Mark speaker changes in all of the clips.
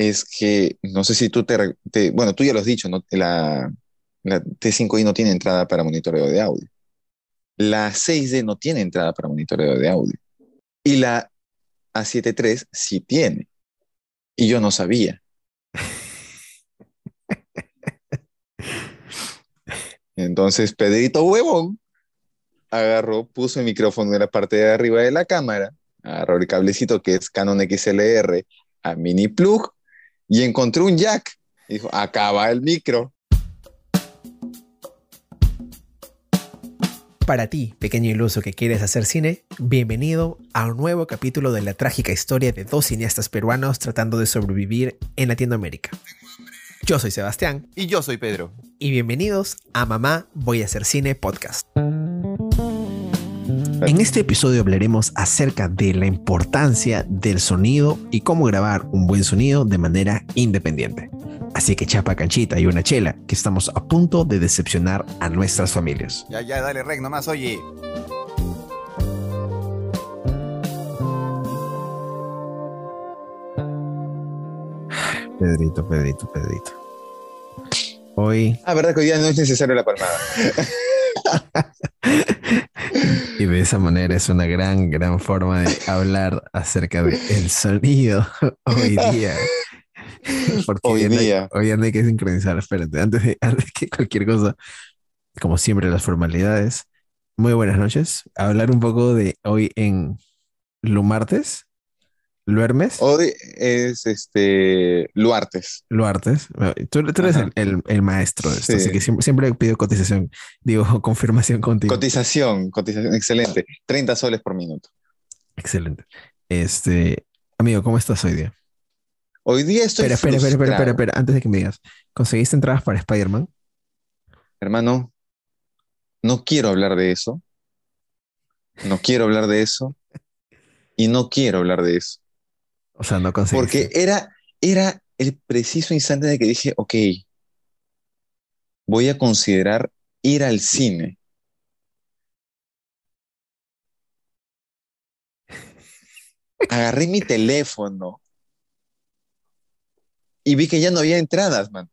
Speaker 1: es que, no sé si tú te, bueno, tú ya lo has dicho, ¿no? La, la T5i no tiene entrada para monitoreo de audio. La 6D no tiene entrada para monitoreo de audio. Y la A7 III sí tiene. Y yo no sabía. Entonces, Pedrito Huevón agarró, puso el micrófono en la parte de arriba de la cámara, agarró el cablecito que es Canon XLR a mini plug y encontró un jack. Y dijo, acá va el micro.
Speaker 2: Para ti, pequeño iluso que quieres hacer cine, bienvenido a un nuevo capítulo de la trágica historia de dos cineastas peruanos tratando de sobrevivir en Latinoamérica. Yo soy Sebastián
Speaker 3: Y yo soy Pedro.
Speaker 2: y bienvenidos a Mamá Voy a hacer cine podcast. En este episodio hablaremos acerca de la importancia del sonido y cómo grabar un buen sonido de manera independiente. Así que chapa canchita y una chela, que estamos a punto de decepcionar a nuestras familias.
Speaker 3: Ya, ya, dale rec nomás, oye.
Speaker 2: Pedrito, Pedrito, Pedrito. Hoy,
Speaker 1: Ah, verdad que hoy día no es necesario la palmada.
Speaker 2: y de esa manera es una gran, gran forma de hablar acerca del sonido hoy día. Porque
Speaker 1: Hoy
Speaker 2: no
Speaker 1: día.
Speaker 2: hoy día no hay que sincronizar. Espérate, antes de, antes que cualquier cosa, como siempre, las formalidades. Muy buenas noches. Hablar un poco de hoy en lo martes, Luermes.
Speaker 1: Hoy es este Luartes.
Speaker 2: Luartes. Tú, tú eres el, el- el maestro de esto,
Speaker 1: Sí.
Speaker 2: así que siempre, siempre pido cotización, digo, confirmación contigo.
Speaker 1: Cotización, cotización, excelente. 30 soles por minuto.
Speaker 2: Excelente. Este, amigo, ¿cómo estás hoy día?
Speaker 1: Hoy día estoy
Speaker 2: Espera, espera, espera, espera, espera, espera, antes de que me digas, ¿conseguiste entradas para Spider-Man?
Speaker 1: Hermano, no quiero hablar de eso. No quiero hablar de eso. Y no quiero hablar de eso.
Speaker 2: O sea, no conseguiste.
Speaker 1: Porque era, era el preciso instante de que dije, ok, voy a considerar ir al cine. Agarré mi teléfono y vi que ya no había entradas, man.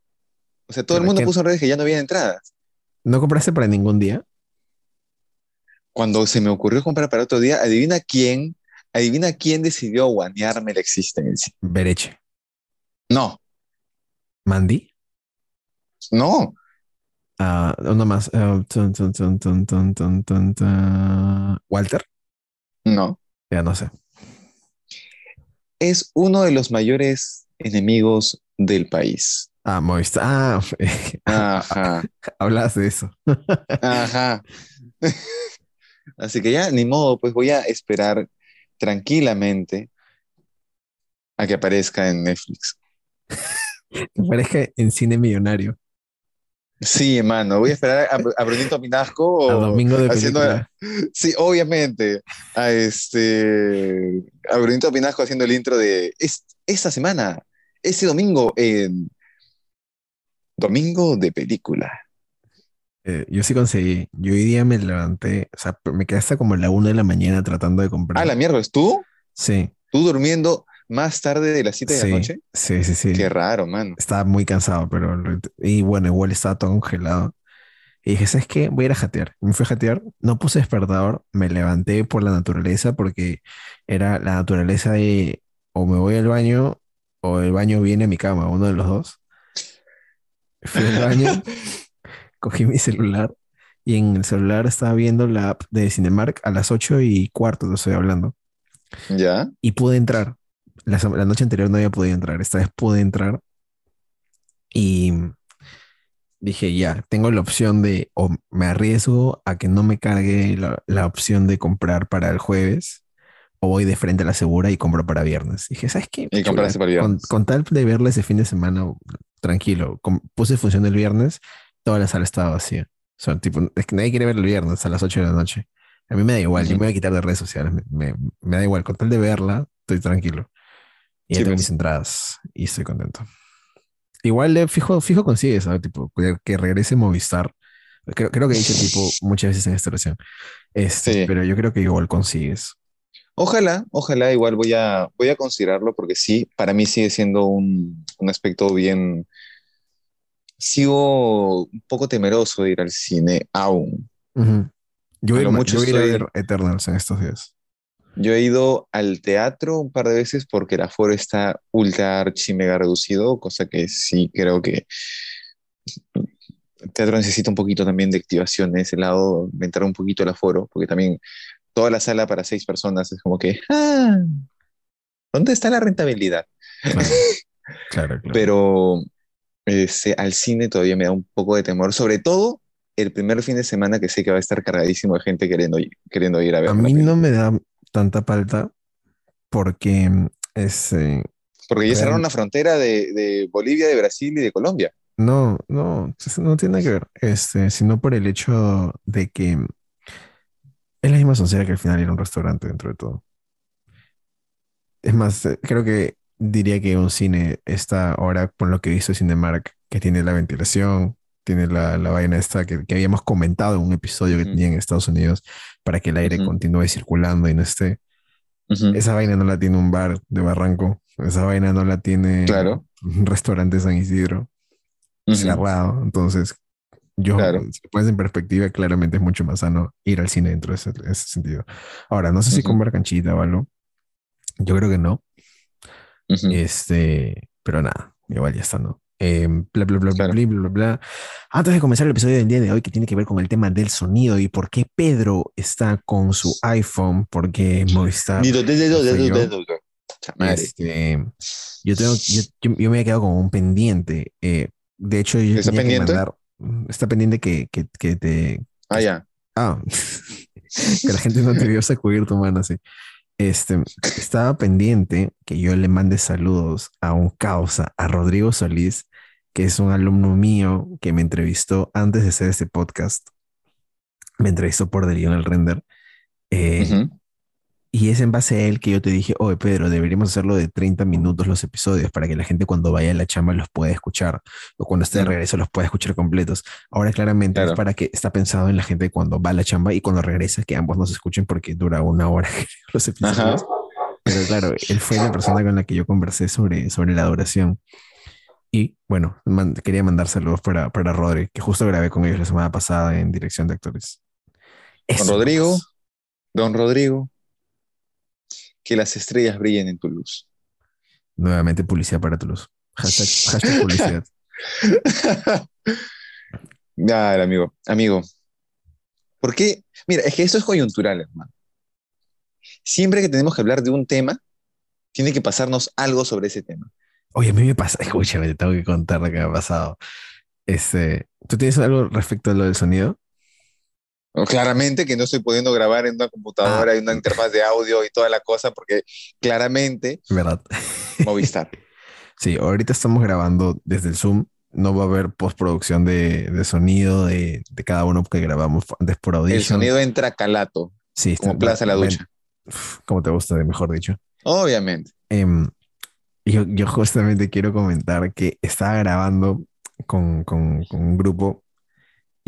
Speaker 1: O sea, todo el mundo puso en redes que ya no había entradas.
Speaker 2: ¿No compraste para ningún día?
Speaker 1: Cuando se me ocurrió comprar para otro día, adivina quién, Adivina quién decidió guanearme la existencia.
Speaker 2: Bereche.
Speaker 1: No.
Speaker 2: ¿Mandy?
Speaker 1: No.
Speaker 2: Ah, más. ¿Walter?
Speaker 1: No.
Speaker 2: Ya no sé.
Speaker 1: Es uno de los mayores enemigos del país.
Speaker 2: Ah, Moist. Ah,
Speaker 1: Ajá.
Speaker 2: hablas de eso.
Speaker 1: Ajá. Así que ya, ni modo, pues voy a esperar tranquilamente a que aparezca en Netflix.
Speaker 2: Me parece en cine millonario.
Speaker 1: Sí, hermano, voy a esperar a, a Brunito Pinasco
Speaker 2: A domingo de
Speaker 1: haciendo,
Speaker 2: película.
Speaker 1: sí, obviamente, a este, a Brunito Pinasco haciendo el intro de es, esta semana, ese domingo en Domingo de Película.
Speaker 2: Eh, yo sí conseguí. Yo hoy día me levanté, o sea, me quedé hasta como la una de la mañana tratando de comprar.
Speaker 1: Ah, la mierda, ¿es tú?
Speaker 2: Sí,
Speaker 1: ¿Tú durmiendo más tarde de las 7 de
Speaker 2: sí,
Speaker 1: la noche?
Speaker 2: sí, sí, sí.
Speaker 1: Qué raro, mano.
Speaker 2: Estaba muy cansado, pero y bueno, igual estaba todo congelado. Y dije, ¿sabes qué? Voy a ir a jatear. Me fui a jatear, no puse despertador, me levanté por la naturaleza porque era la naturaleza de o me voy al baño o el baño viene a mi cama, uno de los dos. Fui al baño, cogí mi celular y en el celular estaba viendo la app de Cinemark a las 8 y cuarto, te estoy hablando.
Speaker 1: ¿Ya?
Speaker 2: Y pude entrar. La, la noche anterior no había podido entrar. Esta vez pude entrar. Y dije, ya, tengo la opción de, o me arriesgo a que no me cargue la, la opción de comprar para el jueves, o voy de frente a la segura y compro para viernes. Dije, ¿sabes qué?
Speaker 1: Y compraste para el
Speaker 2: Con,
Speaker 1: viernes.
Speaker 2: con tal de verla ese fin de semana, tranquilo. puse función del viernes, toda la sala estaba vacía. O sea, tipo, es que nadie quiere ver el viernes a las 8 de la noche. A mí me da igual, yo
Speaker 1: Ujú.
Speaker 2: me voy a quitar de redes sociales, me, me- me da igual, con tal de verla, estoy tranquilo. Y ya
Speaker 1: Sí,
Speaker 2: tengo
Speaker 1: pues.
Speaker 2: mis entradas y estoy contento. Igual eh, fijo, fijo consigues, ¿sabes? Tipo, que, que regrese Movistar. Creo, creo que he dicho tipo muchas veces en esta oración. Este,
Speaker 1: Sí.
Speaker 2: pero yo creo que igual consigues.
Speaker 1: Ojalá, ojalá, igual voy a, voy a considerarlo porque sí, para mí sigue siendo un, un aspecto bien... Sigo un poco temeroso de ir al cine aún.
Speaker 2: Yo
Speaker 1: a
Speaker 2: ir ma-
Speaker 1: mucho
Speaker 2: yo voy a ir a
Speaker 1: estoy-
Speaker 2: Eternals en estos días.
Speaker 1: Yo he ido al teatro un par de veces porque el aforo está ultra archi mega reducido, cosa que sí creo que el teatro necesita un poquito también de activación en ese lado, aumentar un poquito el aforo, porque también toda la sala para seis personas es como que, ah, ¿dónde está la rentabilidad?
Speaker 2: Claro, claro. claro.
Speaker 1: Pero este, al cine todavía me da un poco de temor, sobre todo el primer fin de semana que sé que va a estar cargadísimo de gente queriendo, queriendo ir a ver.
Speaker 2: a mí no me da tanta falta porque es, eh,
Speaker 1: Porque ya
Speaker 2: Real-
Speaker 1: cerraron la frontera de, de Bolivia, de Brasil y de Colombia.
Speaker 2: no, no, no tiene que ver, este, sino por el hecho de que es la misma soncera que al final ir a un restaurante dentro de todo. Es más, eh, creo que diría que un cine está ahora, por lo que he visto Cinemark, que tiene la ventilación, tiene la, la vaina esta que, que habíamos comentado en un episodio que tenía en Estados Unidos para que el aire continúe circulando y no esté. Esa vaina no la tiene un bar de Barranco, esa vaina no la tiene
Speaker 1: Claro.
Speaker 2: un restaurante de San Isidro cerrado. Entonces, yo,
Speaker 1: Claro.
Speaker 2: si pones en perspectiva, claramente es mucho más sano ir al cine dentro de ese, ese sentido. Ahora, no sé si
Speaker 1: Ujú.
Speaker 2: comprar canchita o algo. Yo creo que no.
Speaker 1: Ujú.
Speaker 2: Este, pero nada, igual ya está, ¿no? Eh, bla, bla, bla, bla,
Speaker 1: Claro.
Speaker 2: bla, bla, bla, bla. Antes de comenzar el episodio del día de hoy, que tiene que ver con el tema del sonido y por qué Pedro está con su iPhone, porque Movistar.
Speaker 1: Dido, dido. Chamare.
Speaker 2: Este, yo tengo, yo, yo- yo me había quedado con un pendiente. eh, de hecho, yo
Speaker 1: ¿Está
Speaker 2: tenía que
Speaker 1: pendiente?
Speaker 2: mandar. Está pendiente que, que, que te.
Speaker 1: Ah, ya.
Speaker 2: Ah, que la gente no te vio sacudir tu mano así. Este, estaba pendiente que yo le mande saludos a un causa, a Rodrigo Solís, que es un alumno mío que me entrevistó antes de hacer este podcast. Me entrevistó por Delio en el render. Eh. Y es en base a él que yo te dije, oye Pedro, deberíamos hacerlo de 30 minutos los episodios para que la gente cuando vaya a la chamba los pueda escuchar o cuando esté de regreso los pueda escuchar completos. Ahora claramente
Speaker 1: Claro.
Speaker 2: es para que está pensado en la gente cuando va a la chamba y cuando regresa que ambos nos escuchen porque dura una hora los episodios. Pero claro, él fue la persona con la que yo conversé sobre, sobre la duración. Y bueno, man- quería mandar saludos para, para Rodri, que justo grabé con ellos la semana pasada en dirección de actores. Eso
Speaker 1: Rodrigo, don Rodrigo, que las estrellas brillen en tu luz.
Speaker 2: Nuevamente publicidad para Toulouse. Hashtag, hashtag publicidad.
Speaker 1: Ya, amigo, amigo. ¿Por qué? Mira, es que esto es coyuntural, hermano. Siempre que tenemos que hablar de un tema, tiene que pasarnos algo sobre ese tema.
Speaker 2: Oye, a mí me pasa, escúchame, te tengo que contar lo que me ha pasado. Este, ¿tú tienes algo respecto a lo del sonido?
Speaker 1: Claramente que no estoy pudiendo grabar en una computadora y una interfaz de audio y toda la cosa, porque claramente
Speaker 2: ¿Verdad?
Speaker 1: Movistar.
Speaker 2: Sí, ahorita estamos grabando desde el Zoom. No va a haber postproducción de, de sonido de, de cada uno que grabamos antes por Audition.
Speaker 1: El sonido entra calato,
Speaker 2: sí, está-
Speaker 1: como plaza a la ducha.
Speaker 2: como te gusta, mejor dicho.
Speaker 1: Obviamente.
Speaker 2: Em, yo, yo justamente quiero comentar que estaba grabando con, con- con un grupo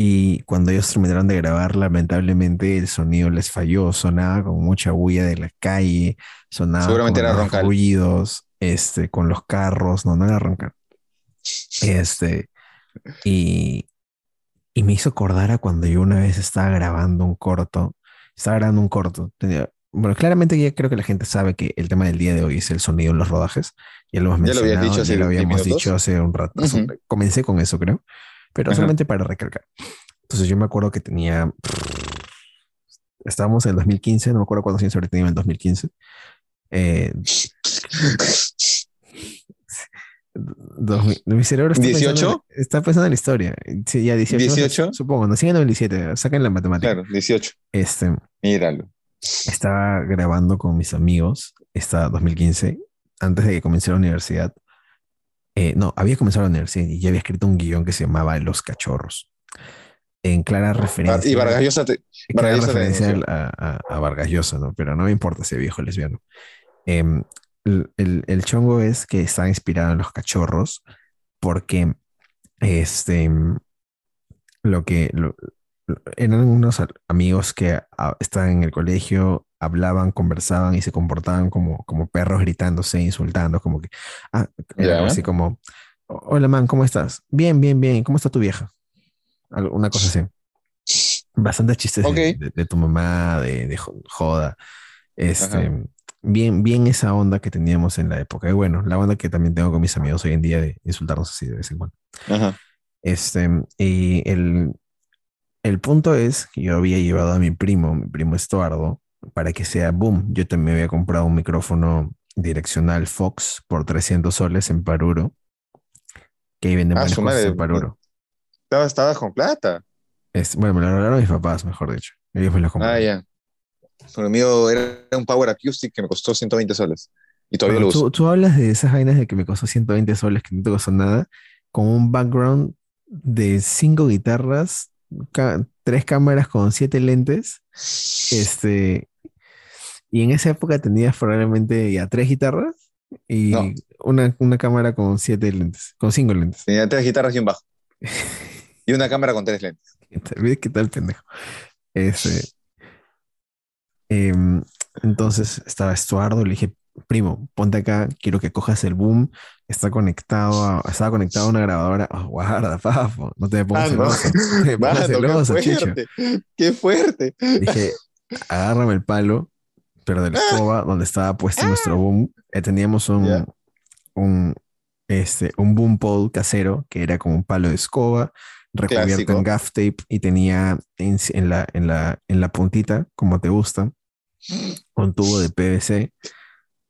Speaker 2: y cuando ellos terminaron de grabar, lamentablemente el sonido les falló, sonaba con mucha bulla de la calle, sonaba
Speaker 1: Seguramente
Speaker 2: con
Speaker 1: era
Speaker 2: los
Speaker 1: roncal.
Speaker 2: ruidos, este, con los carros, no, no era roncar. Este, y, y me hizo acordar a cuando yo una vez estaba grabando un corto, estaba grabando un corto, tenía- bueno, claramente ya creo que la gente sabe que el tema del día de hoy es el sonido en los rodajes. Ya lo hemos
Speaker 1: Ya lo
Speaker 2: mencionado,
Speaker 1: dicho
Speaker 2: ya lo
Speaker 1: 10
Speaker 2: habíamos
Speaker 1: minutos.
Speaker 2: dicho hace un rato.
Speaker 1: Ujú.
Speaker 2: Comencé con eso, creo, pero
Speaker 1: Ajá.
Speaker 2: solamente para recalcar. Entonces yo me acuerdo que tenía, estábamos en el 2015, no me acuerdo cuántos años habré tenido en el 2015. Eh, dos mi cerebro está pensando,
Speaker 1: ¿18?
Speaker 2: está pensando en la historia. Sí, ya 18. no sé,
Speaker 1: 18?
Speaker 2: Supongo, nací en el 97, saquen la matemática.
Speaker 1: Claro, 18.
Speaker 2: Este,
Speaker 1: Míralo.
Speaker 2: estaba grabando con mis amigos, esta 2015, antes de que comencé la universidad. Eh, no, había comenzado la universidad y ya había escrito un guion que se llamaba Los Cachorros. En clara referencia.
Speaker 1: Ah, Y Vargas Llosa te- Vargas Llosa
Speaker 2: referencia a, a- a Vargas Llosa, ¿no? Pero no me importa ese viejo lesbiano. Em, el, el- el chongo es que está inspirado en Los Cachorros porque este, lo que lo- eran unos amigos que ah, estaban en el colegio hablaban, conversaban y se comportaban como, como perros gritándose, insultando, como que, ah,
Speaker 1: Ya.
Speaker 2: así como, hola man, ¿cómo estás? Bien, bien, bien, ¿cómo está tu vieja? Una cosa así. Bastante chistes de-
Speaker 1: Ok.
Speaker 2: de, de tu mamá, de, de jo- joda. Este,
Speaker 1: Ajá.
Speaker 2: bien, bien esa onda que teníamos en la época. Y bueno, la onda que también tengo con mis amigos hoy en día de insultarnos así de vez en cuando.
Speaker 1: Ajá.
Speaker 2: Este, y el, el punto es que yo había llevado a mi primo, mi primo Estuardo, para que sea boom. Yo también había comprado un micrófono direccional Fox por 300 soles en Paruro, que ahí venden
Speaker 1: Ah,
Speaker 2: buenas cosas en Paruro.
Speaker 1: Estabas, estabas con plata.
Speaker 2: Es, bueno, me lo regalaron mis papás, mejor dicho. Ellos me lo compraron.
Speaker 1: Ah, ya. Con el mío era un Power Acoustic que me costó 120 soles. Y todavía
Speaker 2: Bueno,
Speaker 1: lo uso.
Speaker 2: tú, tú hablas de esas vainas de que me costó 120 soles, que no te costó nada, con un background de cinco guitarras, tres cámaras con siete lentes, este, y en esa época tenías probablemente ya tres guitarras y
Speaker 1: No.
Speaker 2: una, una cámara con siete lentes, con cinco lentes.
Speaker 1: Tenía tres guitarras y un bajo. Y una cámara con tres lentes.
Speaker 2: ¿Ves qué tal, pendejo? Este, em, entonces estaba Estuardo, le dije, primo, ponte acá, quiero que cojas el boom. Está conectado a, estaba conectado a una grabadora. Oh, guarda, pafo, no te pongas
Speaker 1: Ah,
Speaker 2: celoso. No te pongas
Speaker 1: qué
Speaker 2: celoso, chicho.
Speaker 1: fuerte. Qué fuerte.
Speaker 2: Dije, agárrame el palo, pero de la escoba donde estaba puesto nuestro boom. eh, teníamos un,
Speaker 1: Ya.
Speaker 2: un, este, un boom pole casero que era como un palo de escoba recubierto
Speaker 1: Clásico.
Speaker 2: en gaff tape y tenía en, en la, en, la, en la puntita, como te gusta, un tubo de PVC.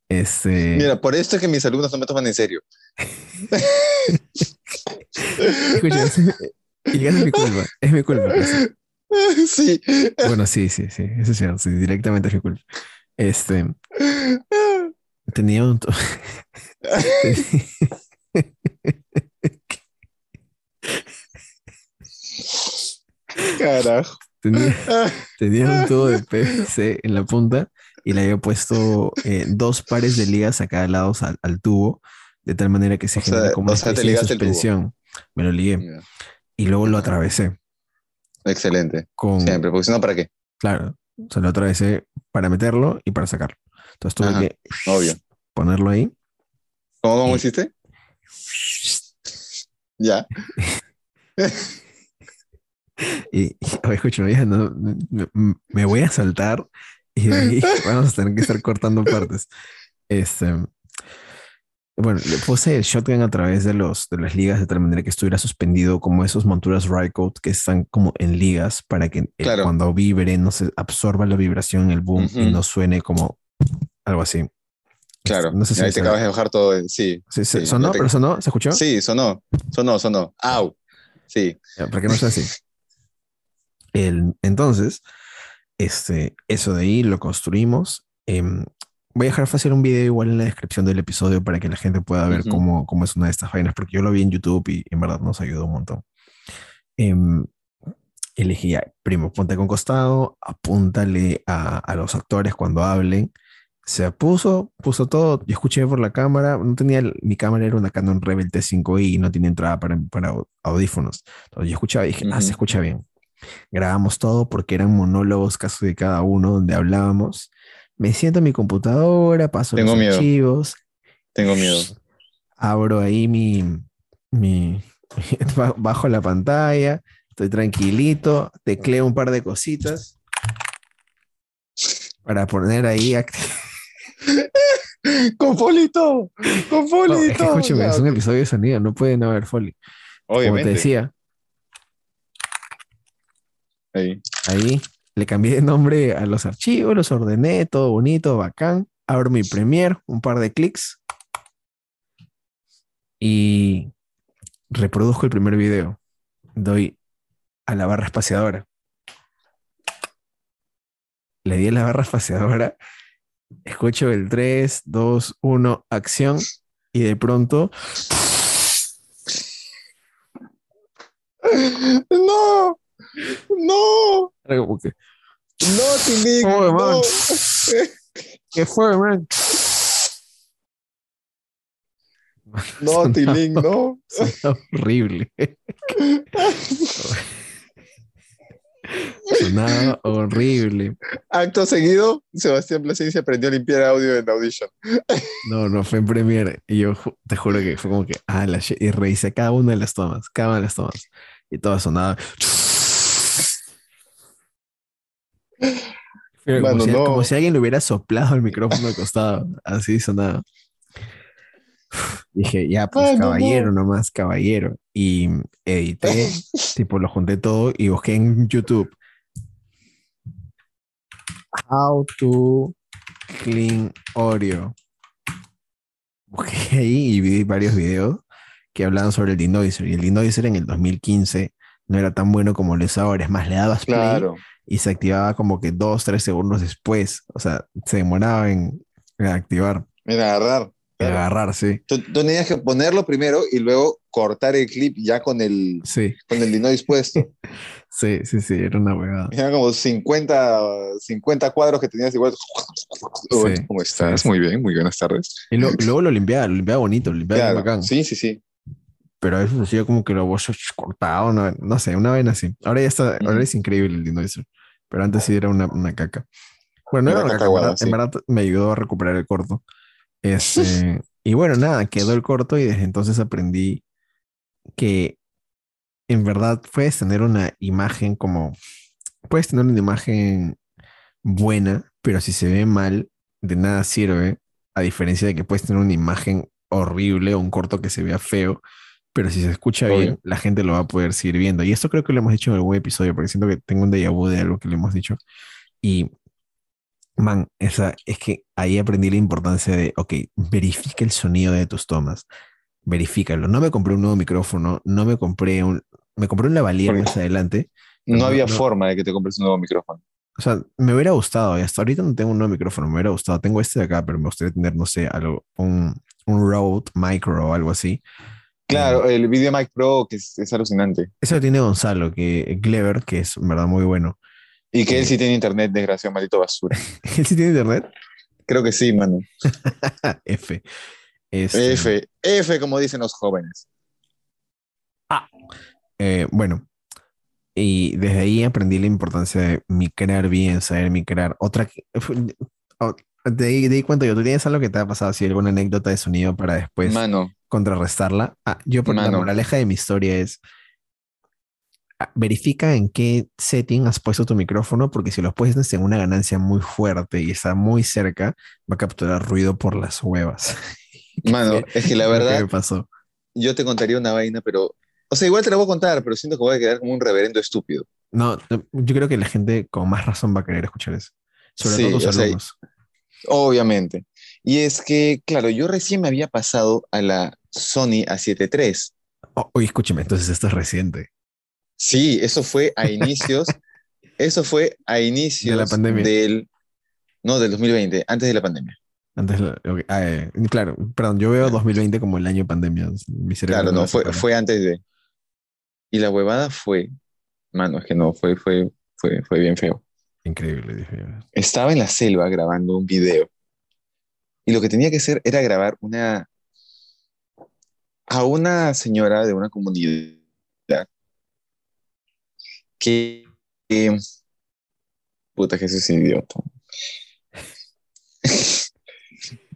Speaker 2: Este,
Speaker 1: Mira, por esto es que mis alumnos no me toman en serio.
Speaker 2: y es mi culpa, es mi culpa. pues.
Speaker 1: Sí.
Speaker 2: Bueno, sí, sí, sí, eso es cierto, sí, directamente es mi culpa. Este, tenía un...
Speaker 1: Carajo.
Speaker 2: tenía, tenía un tubo de PVC en la punta y le había puesto eh, dos pares de ligas a cada lado al, al tubo, de tal manera que se
Speaker 1: O sea,
Speaker 2: genera como una
Speaker 1: sea,
Speaker 2: especie de suspensión. Me lo ligué
Speaker 1: Ya.
Speaker 2: y luego lo atravesé
Speaker 1: Excelente.
Speaker 2: con,
Speaker 1: Siempre, porque si no, ¿para qué?
Speaker 2: claro, o sea, lo atravesé para meterlo y para sacarlo. Entonces tuve
Speaker 1: Ajá.
Speaker 2: que
Speaker 1: Obvio.
Speaker 2: ponerlo ahí.
Speaker 1: ¿Cómo, cómo
Speaker 2: Y-
Speaker 1: hiciste? Ya.
Speaker 2: Y, oye, escúchame, ya no- me, me voy a saltar y de ahí vamos a tener que estar cortando partes. Este, bueno, le puse el shotgun a través de, los, de las ligas de tal manera que estuviera suspendido como esos monturas Rycoat que están como en ligas para que eh,
Speaker 1: Claro.
Speaker 2: cuando vibre no se absorba la vibración en el boom y
Speaker 1: Ujú.
Speaker 2: no suene como algo así.
Speaker 1: Claro.
Speaker 2: No sé si
Speaker 1: Ahí te acabas de bajar todo. Sí.
Speaker 2: Sí,
Speaker 1: sí,
Speaker 2: sonó,
Speaker 1: te-
Speaker 2: pero sonó, ¿se escuchó?
Speaker 1: Sí, sonó. Sonó, sonó. Au. Sí.
Speaker 2: Para que no sea así. El- entonces, este, eso de ahí lo construimos. Em, voy a dejar fácil un video igual en la descripción del episodio para que la gente pueda ver
Speaker 1: Ujú.
Speaker 2: cómo, cómo es una de estas vainas, porque yo lo vi en YouTube y en verdad nos ayudó un montón. Em, le dije, ya, primo, ponte con costado, apúntale a, a los actores cuando hablen. Se puso, puso todo. Yo escuché por la cámara. No tenía, mi cámara era una Canon Rebel T5i y no tenía entrada para, para au- audífonos. Entonces yo escuchaba y dije, ah, se escucha bien. Grabamos todo porque eran monólogos casi de cada uno donde hablábamos. Me siento en mi computadora, paso
Speaker 1: Tengo
Speaker 2: los
Speaker 1: miedo.
Speaker 2: archivos,
Speaker 1: Tengo miedo.
Speaker 2: abro ahí mi, mi ba- bajo la pantalla, estoy tranquilito, tecleo un par de cositas para poner ahí.
Speaker 1: Con Polito. Con
Speaker 2: No,
Speaker 1: Polito.
Speaker 2: es que un episodio de sonido, no pueden haber foley. Como te
Speaker 1: Obviamente.
Speaker 2: decía,
Speaker 1: Ahí.
Speaker 2: ahí le cambié de nombre a los archivos, los ordené, todo bonito, bacán. Abro mi Premiere, un par de clics y reproduzco el primer video. Doy a la barra espaciadora. Le di a la barra espaciadora, escucho el 3, 2, 1, acción y de pronto
Speaker 1: No. No. No, Tilín.
Speaker 2: Oh,
Speaker 1: no.
Speaker 2: ¿qué fue, man?
Speaker 1: No, Tilín, no.
Speaker 2: Sonó horrible. Sonaba horrible.
Speaker 1: Acto seguido, Sebastián Plasencia aprendió a limpiar audio en Audition.
Speaker 2: No, no, fue en Premiere. Y yo te juro que fue como que, ah, la shit", Y revisé cada una de las tomas, cada una de las tomas. Y todas sonaban. Pero como, si,
Speaker 1: no.
Speaker 2: como si alguien le hubiera soplado el micrófono al costado. Así sonaba. Dije, ya, pues
Speaker 1: no.
Speaker 2: caballero nomás, caballero. Y edité, tipo, lo junté todo y busqué en YouTube. How to clean Oreo. Busqué ahí y vi varios videos que hablaban sobre el denoiser. Y el denoiser en el 2015 no era tan bueno como lo es ahora. Es más, le dabas play
Speaker 1: Claro.
Speaker 2: Y se activaba como que dos, tres segundos después. O sea, se demoraba en, en activar,
Speaker 1: Mira, agarrar.
Speaker 2: en
Speaker 1: Claro.
Speaker 2: agarrar, sí.
Speaker 1: Tú, tú tenías que ponerlo primero y luego cortar el clip ya con el,
Speaker 2: Sí,
Speaker 1: con el dinois puesto.
Speaker 2: sí, sí, sí, era una huevada.
Speaker 1: Eran como 50, 50 cuadros que tenías igual.
Speaker 2: Sí,
Speaker 1: ¿Cómo estás?
Speaker 2: sí.
Speaker 1: Muy bien, muy buenas tardes.
Speaker 2: Y lo- luego lo limpiaba, lo limpiaba bonito, lo limpiaba
Speaker 1: Claro,
Speaker 2: bacán.
Speaker 1: sí, sí, sí.
Speaker 2: Pero a veces hacía como que lo voz cortado, no, no sé, una vez así. Ahora ya está, ahora es increíble el denoiser. Pero antes sí era una, una caca. Bueno, no era una
Speaker 1: caca
Speaker 2: en
Speaker 1: sí.
Speaker 2: verdad me ayudó a recuperar el corto. Este, y bueno, nada, quedó el corto y desde entonces aprendí que en verdad puedes tener una imagen como, puedes tener una imagen buena, pero si se ve mal, de nada sirve, a diferencia de que puedes tener una imagen horrible o un corto que se vea feo, pero si se escucha
Speaker 1: Obvio.
Speaker 2: bien, la gente lo va a poder seguir viendo. Y esto creo que lo hemos dicho en algún episodio, porque siento que tengo un déjà vu de algo que le hemos dicho. Y, man, esa, es que ahí aprendí la importancia de, ok, verifica el sonido de tus tomas. Verifícalo. No me compré un nuevo micrófono, no me compré un, me compré un lavalier más adelante.
Speaker 1: No,
Speaker 2: No,
Speaker 1: había
Speaker 2: no.
Speaker 1: forma de que te compres un nuevo micrófono.
Speaker 2: O sea, me hubiera gustado, y hasta ahorita no tengo un nuevo micrófono, me hubiera gustado. Tengo este de acá, pero me gustaría tener, no sé, algo, un, un Rode Micro o algo así.
Speaker 1: Claro, el Video Mic Pro, que es, es alucinante.
Speaker 2: Eso lo tiene Gonzalo, que Clever, que es en verdad muy bueno.
Speaker 1: Y que él
Speaker 2: Sí.
Speaker 1: sí tiene internet, desgraciado, maldito basura.
Speaker 2: ¿Él sí tiene internet?
Speaker 1: Creo que sí, mano.
Speaker 2: F. Este,
Speaker 1: F, F, como dicen los jóvenes.
Speaker 2: eh, bueno, y desde ahí aprendí la importancia de micrar bien, saber micrar. Otra de ahí cuento yo, ¿tú tienes algo que te ha pasado así, alguna anécdota de sonido para después
Speaker 1: Mano,
Speaker 2: contrarrestarla? Ah, yo, por la
Speaker 1: Mano.
Speaker 2: moraleja de mi historia es. ah, Verifica en qué setting has puesto tu micrófono, porque si lo puedes en una ganancia muy fuerte y está muy cerca, va a capturar ruido por las huevas.
Speaker 1: mano, es que la verdad,
Speaker 2: me pasó.
Speaker 1: yo te contaría una vaina, pero. O sea, igual te la voy a contar, pero siento que voy a quedar como un reverendo estúpido.
Speaker 2: No, yo creo que la gente con más razón va a querer escuchar eso. Sobre
Speaker 1: Sí,
Speaker 2: todo tus
Speaker 1: o sea. Obviamente. Y es que, claro, yo recién me había pasado a la Sony A7 III.
Speaker 2: Oh, oye, escúchame, entonces esto es reciente.
Speaker 1: Sí, eso fue a inicios, eso fue a inicios
Speaker 2: De la pandemia.
Speaker 1: del, no, del 2020, antes de la pandemia.
Speaker 2: Antes, la- ok, ah, eh, claro, perdón, yo veo 2020 como el año pandemia. Mi
Speaker 1: Claro, no, fue, fue antes de. Y la huevada fue, mano, es que no, fue, fue, fue, fue bien feo.
Speaker 2: Increíble, dije yo.
Speaker 1: Estaba en la selva grabando un video. Y lo que tenía que hacer era grabar a una señora de una comunidad que, que- puta que es idiota.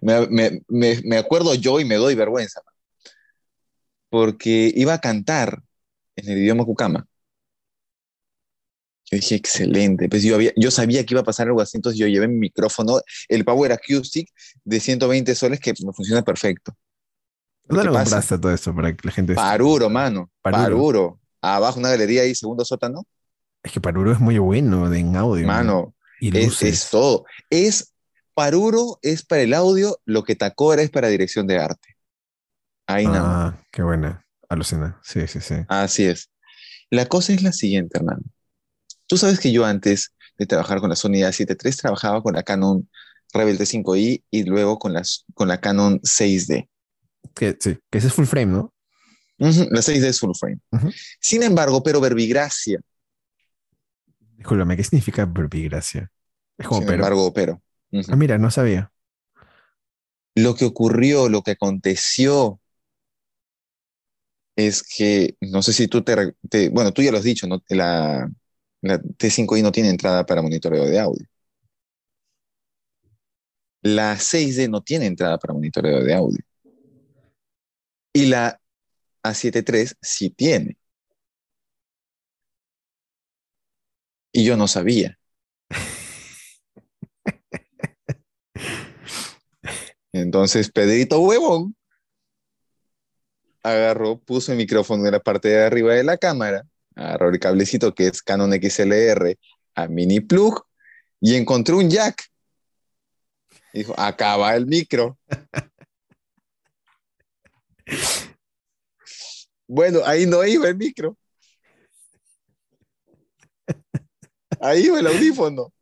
Speaker 1: me, me- me- me acuerdo yo y me doy vergüenza. Porque iba a cantar en el idioma Cucama. Yo dije, excelente. Pues yo, había, yo sabía que iba a pasar algo así, entonces yo llevé mi micrófono, el Power Acoustic de 120 soles que me funciona perfecto.
Speaker 2: ¿Dónde
Speaker 1: ¿Qué
Speaker 2: lo compraste todo esto para que la gente...
Speaker 1: Paruro, mano.
Speaker 2: Paruro.
Speaker 1: Paruro. Abajo una galería ahí, segundo sótano.
Speaker 2: Es que Paruro es muy bueno en audio.
Speaker 1: Mano,
Speaker 2: Y
Speaker 1: es, es todo. Es Paruro es para el audio, lo que Tacora es para dirección de arte. Ahí nada.
Speaker 2: Ah, qué buena. Alucina. Sí, sí, sí.
Speaker 1: Así es. La cosa es la siguiente, hermano. Tú sabes que yo antes de trabajar con la Sony A7 III trabajaba con la Canon Rebel T5i y luego con, las, con la Canon 6D.
Speaker 2: Que, sí, que ese es full frame, ¿no?
Speaker 1: La 6D es full frame. Sin embargo, pero verbigracia.
Speaker 2: Discúlpame, ¿qué significa verbigracia? Es como
Speaker 1: Sin
Speaker 2: pero.
Speaker 1: embargo, pero.
Speaker 2: Ah, mira, no sabía.
Speaker 1: Lo que ocurrió, lo que aconteció, es que, no sé si tú te, te- bueno, tú ya lo has dicho, ¿no? La, La T5i no tiene entrada para monitoreo de audio. La 6D no tiene entrada para monitoreo de audio. Y la A73 sí tiene. Y yo no sabía. Entonces, Pedrito Huevón agarró, puso el micrófono en la parte de arriba de la cámara, agarró el cablecito que es Canon XLR a mini plug y encontró un jack. Dijo, acá va el micro. bueno, ahí no iba el micro. Ahí iba el audífono.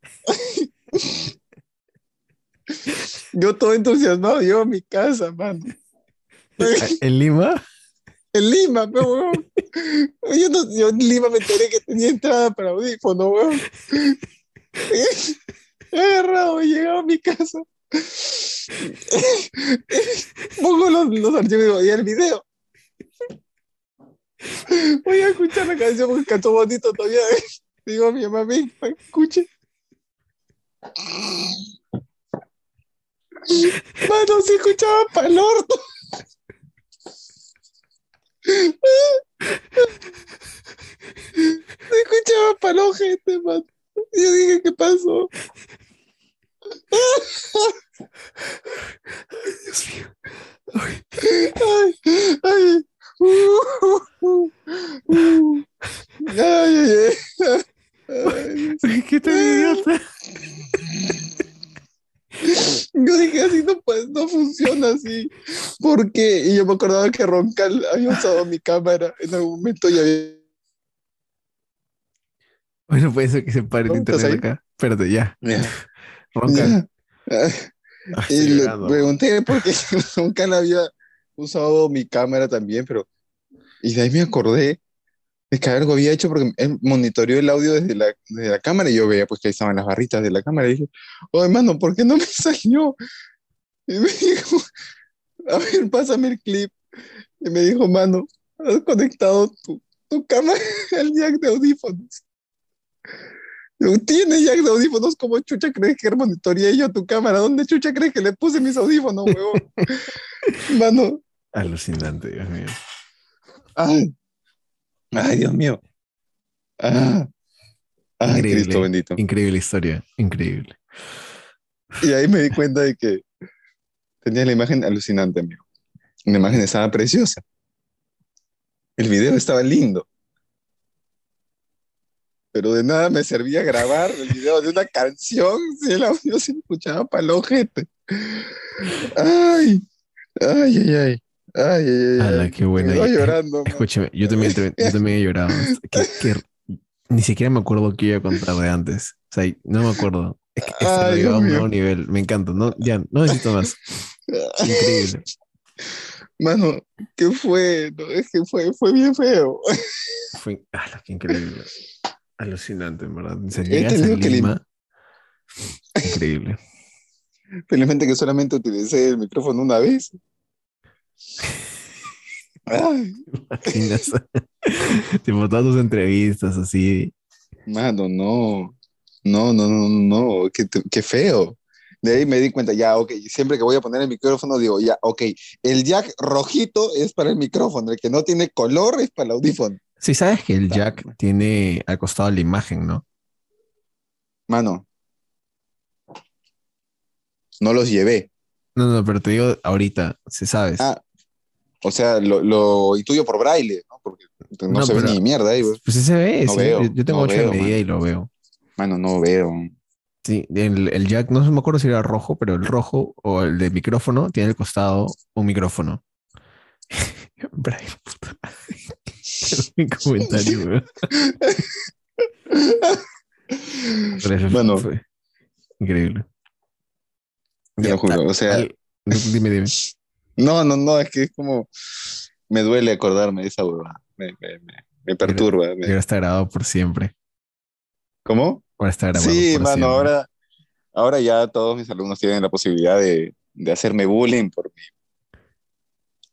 Speaker 1: yo todo entusiasmado, yo a mi casa, mano.
Speaker 2: ¿En Lima?
Speaker 1: En Lima, pero weón. Yo, en Lima me enteré que tenía entrada para audífono, weón. He agarrado y llegado a mi casa. Pongo los, los archivos y el video. Voy a escuchar la canción porque cantó bonito todavía. Digo a mi mamá, escuche. Mano, se escuchaba para el orto. Se escuchaba para el ojete, mano. Yo dije, ¿qué pasó?
Speaker 2: Dios mío.
Speaker 1: Ay, ay. Uh, uh, uh. Ay, ay, ay. Ay,
Speaker 2: ¿Qué te idiota?
Speaker 1: Yo dije así no pues no funciona así. Porque, y yo me acordaba que Roncal había usado mi cámara en algún momento y había.
Speaker 2: Bueno, puede ser que se pare el
Speaker 1: ¿Estás
Speaker 2: internet
Speaker 1: ahí?
Speaker 2: acá. Espérate, ya.
Speaker 1: Ya.
Speaker 2: Ronca.
Speaker 1: Ah,
Speaker 2: Ay,
Speaker 1: Y le pregunté por qué Roncal había usado mi cámara también, pero. Y de ahí me acordé de que algo había hecho porque él monitoreó el audio desde la, desde la cámara y yo veía pues que ahí estaban las barritas de la cámara y dije, oh hermano, ¿por qué no me salió? Y me dijo, a ver, pásame el clip. Y me dijo, mano, has conectado tu, tu cámara al jack de audífonos. Yo, Tiene jack de audífonos, ¿cómo chucha crees que monitoreé yo tu cámara? ¿Dónde chucha crees que le puse mis audífonos, huevón? Mano,
Speaker 2: Alucinante, Dios mío.
Speaker 1: ay, ay, Dios mío. Ah, ay,
Speaker 2: Increíble.
Speaker 1: Cristo bendito.
Speaker 2: Increíble historia. Increíble.
Speaker 1: Y ahí me di cuenta de que tenía la imagen alucinante, amigo. La imagen estaba preciosa. El video estaba lindo. Pero de nada me servía grabar el video de una canción si el audio se escuchaba para el ojete. Ay, ay, ay, ay. Ay, ay, ay.
Speaker 2: Ala, qué buena. Idea.
Speaker 1: llorando.
Speaker 2: Escúchame, yo también, yo también he llorado. Ni siquiera me acuerdo qué iba a contar de antes. O sea, no me acuerdo. Es que esto lo
Speaker 1: Ay,
Speaker 2: lleva a un nuevo nivel. Me encanta. No, ya, no necesito más. Increíble.
Speaker 1: Mano, ¿qué fue? No, es que fue, fue bien feo.
Speaker 2: Fue ala, qué increíble. Alucinante, en verdad. Se
Speaker 1: tenido que lim-
Speaker 2: Lima. Increíble.
Speaker 1: Felizmente que solamente utilicé el micrófono una vez.
Speaker 2: Tipo, todas tus entrevistas así.
Speaker 1: mano, no. No, no, no, no, qué, qué feo. De ahí me di cuenta, ya, ok, siempre que voy a poner el micrófono digo, ya, ok, el jack rojito es para el micrófono, el que no tiene color es para el audífono.
Speaker 2: Sí, sabes que el jack tiene al costado la imagen, ¿no?
Speaker 1: Mano, no los llevé.
Speaker 2: No, no, pero te digo ahorita, si sabes.
Speaker 1: Ah, O sea, lo, lo intuyo por braille, ¿no? Porque no,
Speaker 2: No,
Speaker 1: se ve ni mierda ahí, güey.
Speaker 2: Pues sí se ve,
Speaker 1: No
Speaker 2: sí.
Speaker 1: veo,
Speaker 2: Yo tengo
Speaker 1: no
Speaker 2: 8 de medida y lo veo.
Speaker 1: Mano, no veo.
Speaker 2: Sí, el, el jack, no me acuerdo si era rojo, pero el rojo o el de micrófono tiene al costado un micrófono. Brian, puta. Mi comentario, eso
Speaker 1: Bueno.
Speaker 2: fue increíble.
Speaker 1: Te lo juro, o sea-
Speaker 2: al- dime, dime.
Speaker 1: No, no, no, es que es como. Me duele acordarme de esa huevada. Me, me, me, me perturba. me-
Speaker 2: Y ahora está grabado por siempre.
Speaker 1: ¿Cómo?
Speaker 2: Ahora está grabado
Speaker 1: Sí,
Speaker 2: por
Speaker 1: mano,
Speaker 2: siempre.
Speaker 1: ahora, ahora ya todos mis alumnos tienen la posibilidad de, de hacerme bullying por mi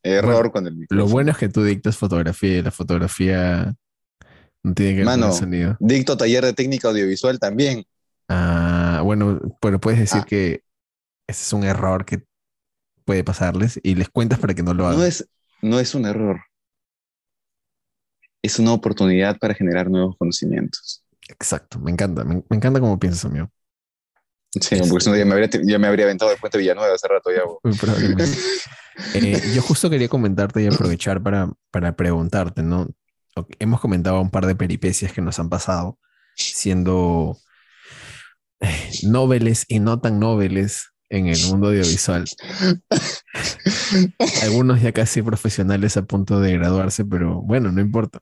Speaker 1: error
Speaker 2: Bueno,
Speaker 1: con el
Speaker 2: Lo
Speaker 1: micrófono.
Speaker 2: bueno es que tú dictas fotografía y la fotografía No tiene que ver con el sonido.
Speaker 1: Dicto taller de técnica audiovisual también.
Speaker 2: Ah, bueno, pero puedes decir
Speaker 1: Ah.
Speaker 2: que ese es un error que puede pasarles y les cuentas para que no lo hagan.
Speaker 1: No es, no es un error. Es una oportunidad para generar nuevos conocimientos.
Speaker 2: Exacto, me encanta, me, me encanta cómo piensas, amigo.
Speaker 1: Sí,
Speaker 2: Es-
Speaker 1: porque si no ya me habría, ya me habría aventado el puente Villanueva hace rato ya.
Speaker 2: Eh, yo justo quería comentarte y aprovechar para, para preguntarte, ¿no? Hemos comentado un par de peripecias que nos han pasado, siendo eh, noveles y no tan noveles en el mundo audiovisual. Algunos ya casi profesionales a punto de graduarse, pero bueno, no importa.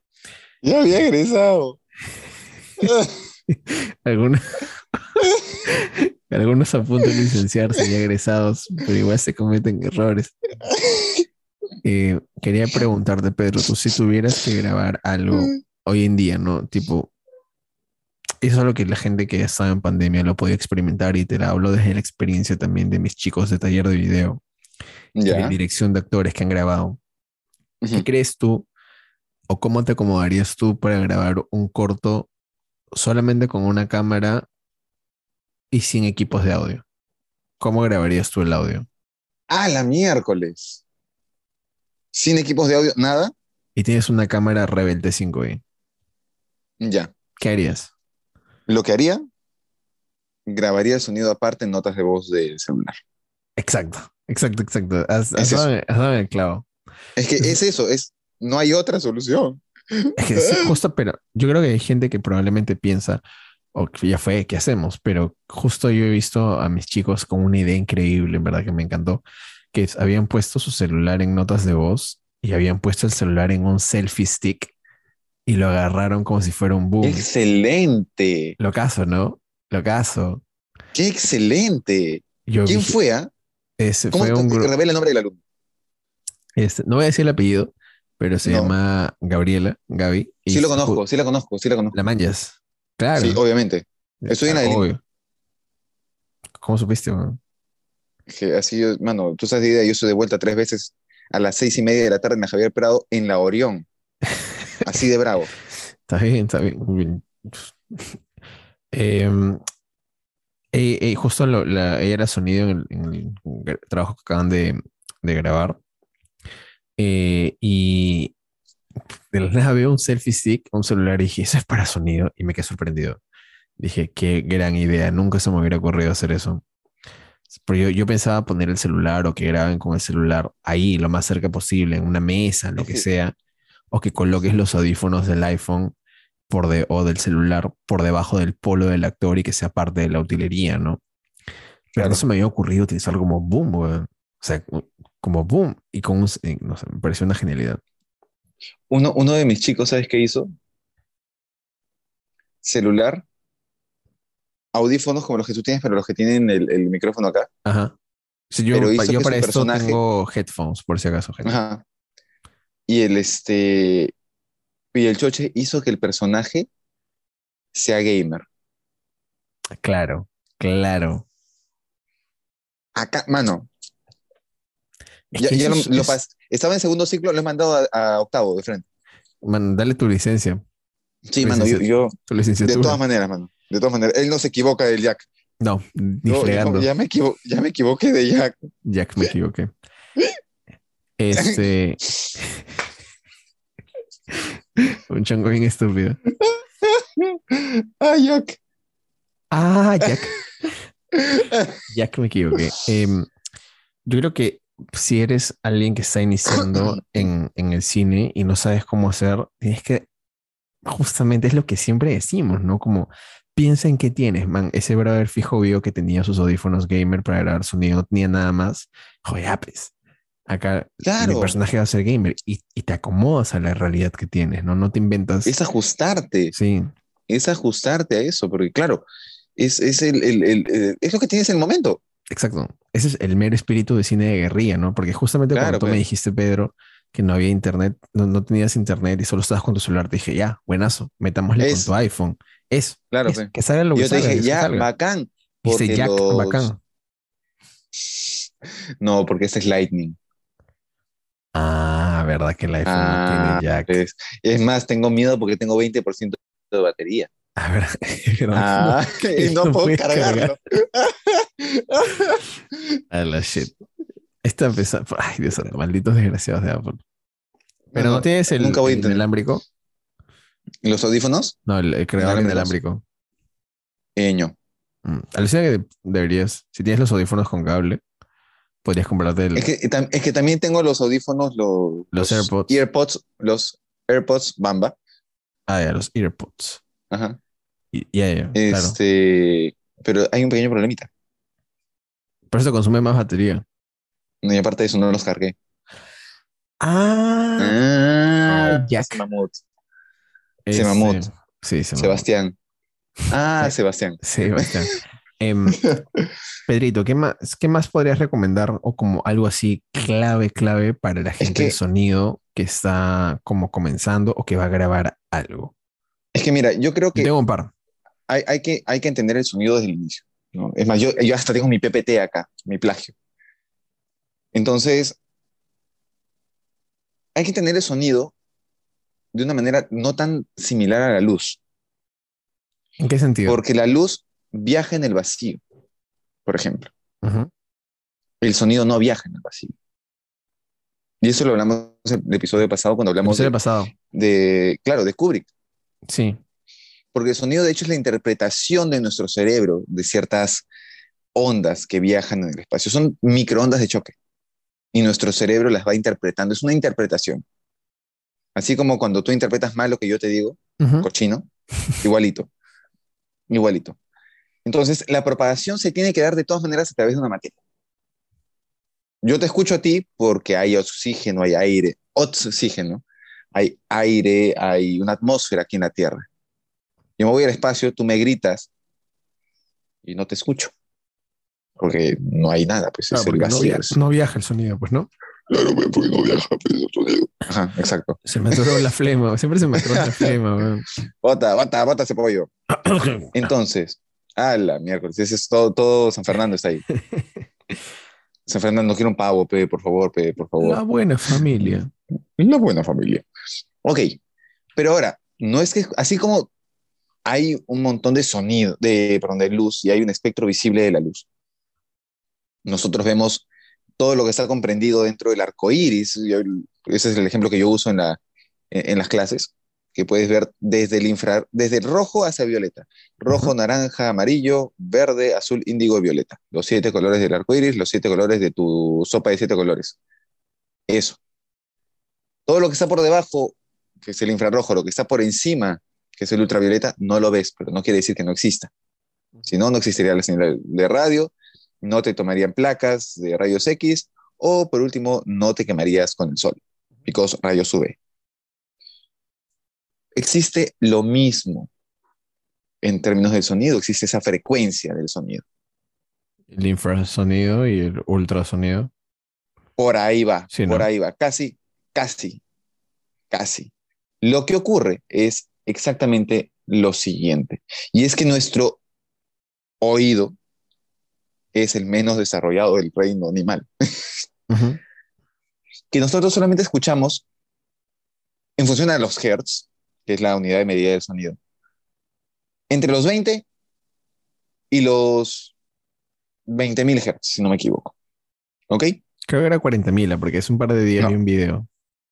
Speaker 1: Ya había egresado.
Speaker 2: Algunos, algunos a punto de licenciarse y egresados, pero igual se cometen errores. Eh, quería preguntarte, Pedro, tú si tuvieras que grabar algo hoy en día, ¿no? Tipo, eso es lo que la gente que estaba en pandemia lo podía experimentar y te la hablo desde la experiencia también de mis chicos de taller de video, y de dirección de actores que han grabado. ¿Qué
Speaker 1: Ujú.
Speaker 2: crees tú o cómo te acomodarías tú para grabar un corto solamente con una cámara y sin equipos de audio? ¿Cómo grabarías tú el audio?
Speaker 1: Ah, la miércoles. Sin equipos de audio, nada.
Speaker 2: Y tienes una cámara Rebel T5i.
Speaker 1: Ya.
Speaker 2: ¿Qué harías?
Speaker 1: Lo que haría, grabaría el sonido aparte en notas de voz del celular.
Speaker 2: Exacto, exacto, exacto.
Speaker 1: Es
Speaker 2: el clavo.
Speaker 1: Es que es eso, es, no hay otra solución.
Speaker 2: Es que sí, justo, pero yo creo que hay gente que probablemente piensa, o ya fue, ¿qué hacemos? Pero justo yo he visto a mis chicos con una idea increíble, en verdad que me encantó, que habían puesto su celular en notas de voz y habían puesto el celular en un selfie stick y lo agarraron como si fuera un boom.
Speaker 1: Excelente.
Speaker 2: Lo caso, ¿no? Lo caso.
Speaker 1: Qué excelente.
Speaker 2: Yo
Speaker 1: ¿Quién fue? ah?
Speaker 2: ese
Speaker 1: ¿Cómo
Speaker 2: fue un
Speaker 1: revela el nombre del alumno?
Speaker 2: este, no voy a decir el apellido, pero se
Speaker 1: No.
Speaker 2: llama Gabriela, Gaby. y
Speaker 1: Sí lo conozco, sí la conozco, sí la conozco.
Speaker 2: La manjas. Claro.
Speaker 1: Sí, obviamente. Estoy en la
Speaker 2: obvio. ¿Cómo supiste, weón?
Speaker 1: Que así, yo- mano, tú sabes de idea, yo estoy de vuelta tres veces a las seis y media de la tarde en la Javier Prado en la Orión. Así de bravo.
Speaker 2: Está bien, está bien. muy bien. Em, eh, eh, justo lo- la- ella era sonido en el, en el trabajo que acaban de, de grabar. Eh, y de la nada veo un selfie stick, un celular, y dije, eso es para sonido. Y me quedé sorprendido. Dije, qué gran idea. Nunca se me hubiera ocurrido hacer eso. Pero yo, yo pensaba poner el celular o que graben con el celular ahí, lo más cerca posible, en una mesa, lo que sea. O que coloques los audífonos del iPhone por de, o del celular por debajo del polo del actor y que sea parte de la utilería, ¿no? Pero
Speaker 1: Claro.
Speaker 2: no se me había ocurrido utilizar como boom, weón. O sea, como boom. Y con un, eh, no sé, me pareció una genialidad.
Speaker 1: Uno, uno de mis chicos, ¿sabes qué hizo? Celular, audífonos como los que tú tienes, pero los que tienen el, el micrófono acá.
Speaker 2: Ajá. Sí, yo,
Speaker 1: Pero hizo
Speaker 2: yo para esto
Speaker 1: personaje-
Speaker 2: tengo headphones, por si acaso.
Speaker 1: Ajá. Y el este. Y el choche hizo que el personaje sea gamer.
Speaker 2: Claro, claro.
Speaker 1: Acá, mano.
Speaker 2: Es
Speaker 1: Ya,
Speaker 2: que
Speaker 1: ya
Speaker 2: eso
Speaker 1: lo,
Speaker 2: es-
Speaker 1: lo
Speaker 2: es-
Speaker 1: pas- Estaba en segundo ciclo, lo he mandado a, a octavo de frente.
Speaker 2: Man, dale tu licencia,
Speaker 1: Sí, mano, yo, yo-
Speaker 2: tu
Speaker 1: de todas maneras, mano. De todas maneras, él no se equivoca del Jack.
Speaker 2: No, ni
Speaker 1: Yo- yo ya, me ya me equivoqué de Jack.
Speaker 2: Jack, me equivoqué. Este. Un chango bien estúpido.
Speaker 1: Ah, Jack.
Speaker 2: Ah, Jack. Jack, me equivoqué. Em, yo creo que si eres alguien que está iniciando en, en el cine y no sabes cómo hacer, tienes que. Justamente es lo que siempre decimos, ¿no? Como piensa en qué tienes, man. Ese brother fijo vio que tenía sus audífonos gamer para grabar sonido, no tenía nada más. Joder, pues. Acá
Speaker 1: Claro.
Speaker 2: mi personaje va a ser gamer y, y te acomodas a la realidad que tienes, ¿no? No te inventas.
Speaker 1: Es ajustarte.
Speaker 2: Sí,
Speaker 1: Es ajustarte a eso, porque claro, es, es, el, el- el- el- es lo que tienes en el momento.
Speaker 2: exacto. Ese es el mero espíritu de cine de guerrilla, ¿no? Porque justamente
Speaker 1: Claro,
Speaker 2: cuando tú me
Speaker 1: claro.
Speaker 2: dijiste, Pedro, que no había internet, no, no tenías internet y solo estabas con tu celular, te dije, ya, buenazo, metámosle
Speaker 1: Es.
Speaker 2: con tu iPhone. Es,
Speaker 1: Claro,
Speaker 2: es,
Speaker 1: pe.
Speaker 2: que salga lo que
Speaker 1: yo te dije, ya,
Speaker 2: salga.
Speaker 1: bacán. Porque
Speaker 2: Jack,
Speaker 1: los-
Speaker 2: bacán.
Speaker 1: No, porque este es Lightning.
Speaker 2: Ah, verdad que el iPhone
Speaker 1: Ah,
Speaker 2: no tiene jack.
Speaker 1: pues, es más, tengo miedo porque tengo 20% de batería.
Speaker 2: A ver,
Speaker 1: Ah, y no, puedo cargarlo.
Speaker 2: A la shit. Está empezando. Ay, Dios santo, malditos desgraciados de Apple. Pero no,
Speaker 1: No,
Speaker 2: tienes el,
Speaker 1: nunca voy
Speaker 2: el inalámbrico.
Speaker 1: ¿Los audífonos?
Speaker 2: No, el, el creador inalámbrico.
Speaker 1: Eh, no.
Speaker 2: Mm. Alucina que deberías, si tienes los audífonos con cable, podrías comprarte el.
Speaker 1: Es que, es que también tengo los audífonos, los,
Speaker 2: Los AirPods.
Speaker 1: AirPods, los AirPods Bamba.
Speaker 2: Ah, ya, los AirPods.
Speaker 1: Ajá.
Speaker 2: Ya, ya, claro.
Speaker 1: Este, pero hay un pequeño problemita.
Speaker 2: Pero eso consume más batería.
Speaker 1: Y aparte de eso, no los cargué.
Speaker 2: Ah,
Speaker 1: Ah,
Speaker 2: Jack.
Speaker 1: ese mamut.
Speaker 2: ese-
Speaker 1: mamut.
Speaker 2: Sí, se.
Speaker 1: Sebastián. Ah, Sebastián.
Speaker 2: Sí, Em, Pedrito, ¿qué más, ¿qué más podrías recomendar o como algo así clave, clave para la gente de
Speaker 1: que-
Speaker 2: sonido que está como comenzando o que va a grabar algo?
Speaker 1: Es que mira, yo creo que
Speaker 2: tengo un par.
Speaker 1: hay, hay que hay que entender el sonido desde el inicio. ¿no? Es más, yo, yo hasta tengo mi PPT acá, mi plagio. Entonces, hay que entender el sonido de una manera no tan similar a la luz,
Speaker 2: ¿En qué sentido?
Speaker 1: porque la luz viaja en el vacío, por ejemplo. El sonido no viaja en el vacío. Y eso lo hablamos en el episodio pasado cuando hablamos de,
Speaker 2: pasado.
Speaker 1: de, claro, de Kubrick.
Speaker 2: Sí.
Speaker 1: Porque el sonido, de hecho, es la interpretación de nuestro cerebro de ciertas ondas que viajan en el espacio. Son microondas de choque. Y nuestro cerebro las va interpretando. Es una interpretación. Así como cuando tú interpretas mal lo que yo te digo, cochino, igualito. Igualito. Entonces, la propagación se tiene que dar de todas maneras a través de una materia. Yo te escucho a ti porque hay oxígeno, hay aire, oxígeno, hay aire, hay una atmósfera aquí en la Tierra. Yo me voy al espacio, tú me gritas y no te escucho. Porque no hay nada, pues
Speaker 2: Claro,
Speaker 1: es el
Speaker 2: porque no,
Speaker 1: vacío.
Speaker 2: no viaja el sonido, pues, ¿no?
Speaker 1: Claro, porque no viaja, pues, el sonido. Ajá, exacto.
Speaker 2: Se me atoró la flema. Siempre se me atoró la flema, weón.
Speaker 1: Bota, bota, bota ese pollo. Entonces, a la miércoles, ese es todo, todo San Fernando está ahí. San Fernando, quiero un pavo, pe, por favor, pe, por favor.
Speaker 2: La buena familia.
Speaker 1: La buena familia. Ok, pero ahora, no es que, así como hay un montón de sonido, de, perdón, de luz y hay un espectro visible de la luz, nosotros vemos todo lo que está comprendido dentro del arco iris. Yo- Ese es el ejemplo que yo uso en, la, en, en las clases, que puedes ver desde el infra, desde el rojo hacia violeta. Rojo, naranja, amarillo, verde, azul, índigo y violeta. Los siete colores del arco iris, los siete colores de tu sopa de siete colores. Eso. Todo lo que está por debajo, que es el infrarrojo, lo que está por encima, que es el ultravioleta, no lo ves, pero no quiere decir que no exista. Si no, no existiría la señal de radio, no te tomarían placas de rayos X, o por último, no te quemarías con el sol, because rayos UV. Existe lo mismo en términos del sonido, existe esa frecuencia del sonido.
Speaker 2: El infrasonido y el ultrasonido.
Speaker 1: Por ahí va,
Speaker 2: Sí,
Speaker 1: por
Speaker 2: ¿no?
Speaker 1: ahí va, casi, casi, casi. Lo que ocurre es exactamente lo siguiente, y es que nuestro oído es el menos desarrollado del reino animal, que nosotros solamente escuchamos en función a los hertz, que es la unidad de medida del sonido, entre los 20 y los 20.000 hertz, si no me equivoco. ¿Ok?
Speaker 2: Creo que era 40.000, porque es un par de días
Speaker 1: No.
Speaker 2: y un video.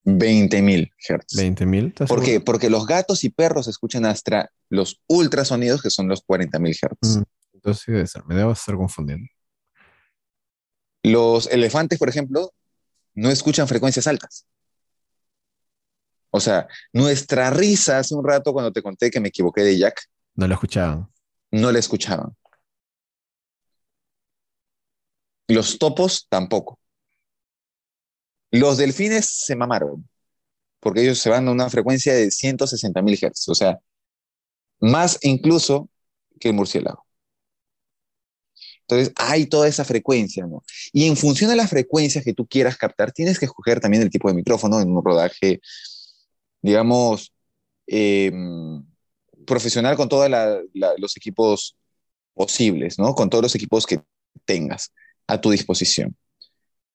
Speaker 1: 20.000 hertz.
Speaker 2: 20.000. ¿estás
Speaker 1: ¿Por qué? Porque los gatos y perros escuchan hasta los ultrasonidos, que son los 40.000 hertz.
Speaker 2: Mm, Entonces sí debe ser. Me debo estar confundiendo.
Speaker 1: Los elefantes, por ejemplo, no escuchan frecuencias altas. O sea, nuestra risa hace un rato cuando te conté que me equivoqué de Jack,
Speaker 2: No lo escuchaban.
Speaker 1: no la escuchaban. Los topos tampoco. Los delfines se mamaron, porque ellos se van a una frecuencia de 160.000 Hz, o sea, más incluso que el murciélago. Entonces, hay toda esa frecuencia, ¿no? Y en función de las frecuencias que tú quieras captar, tienes que escoger también el tipo de micrófono en un rodaje, digamos, eh, profesional con todos los equipos posibles, ¿no? Con todos los equipos que tengas a tu disposición.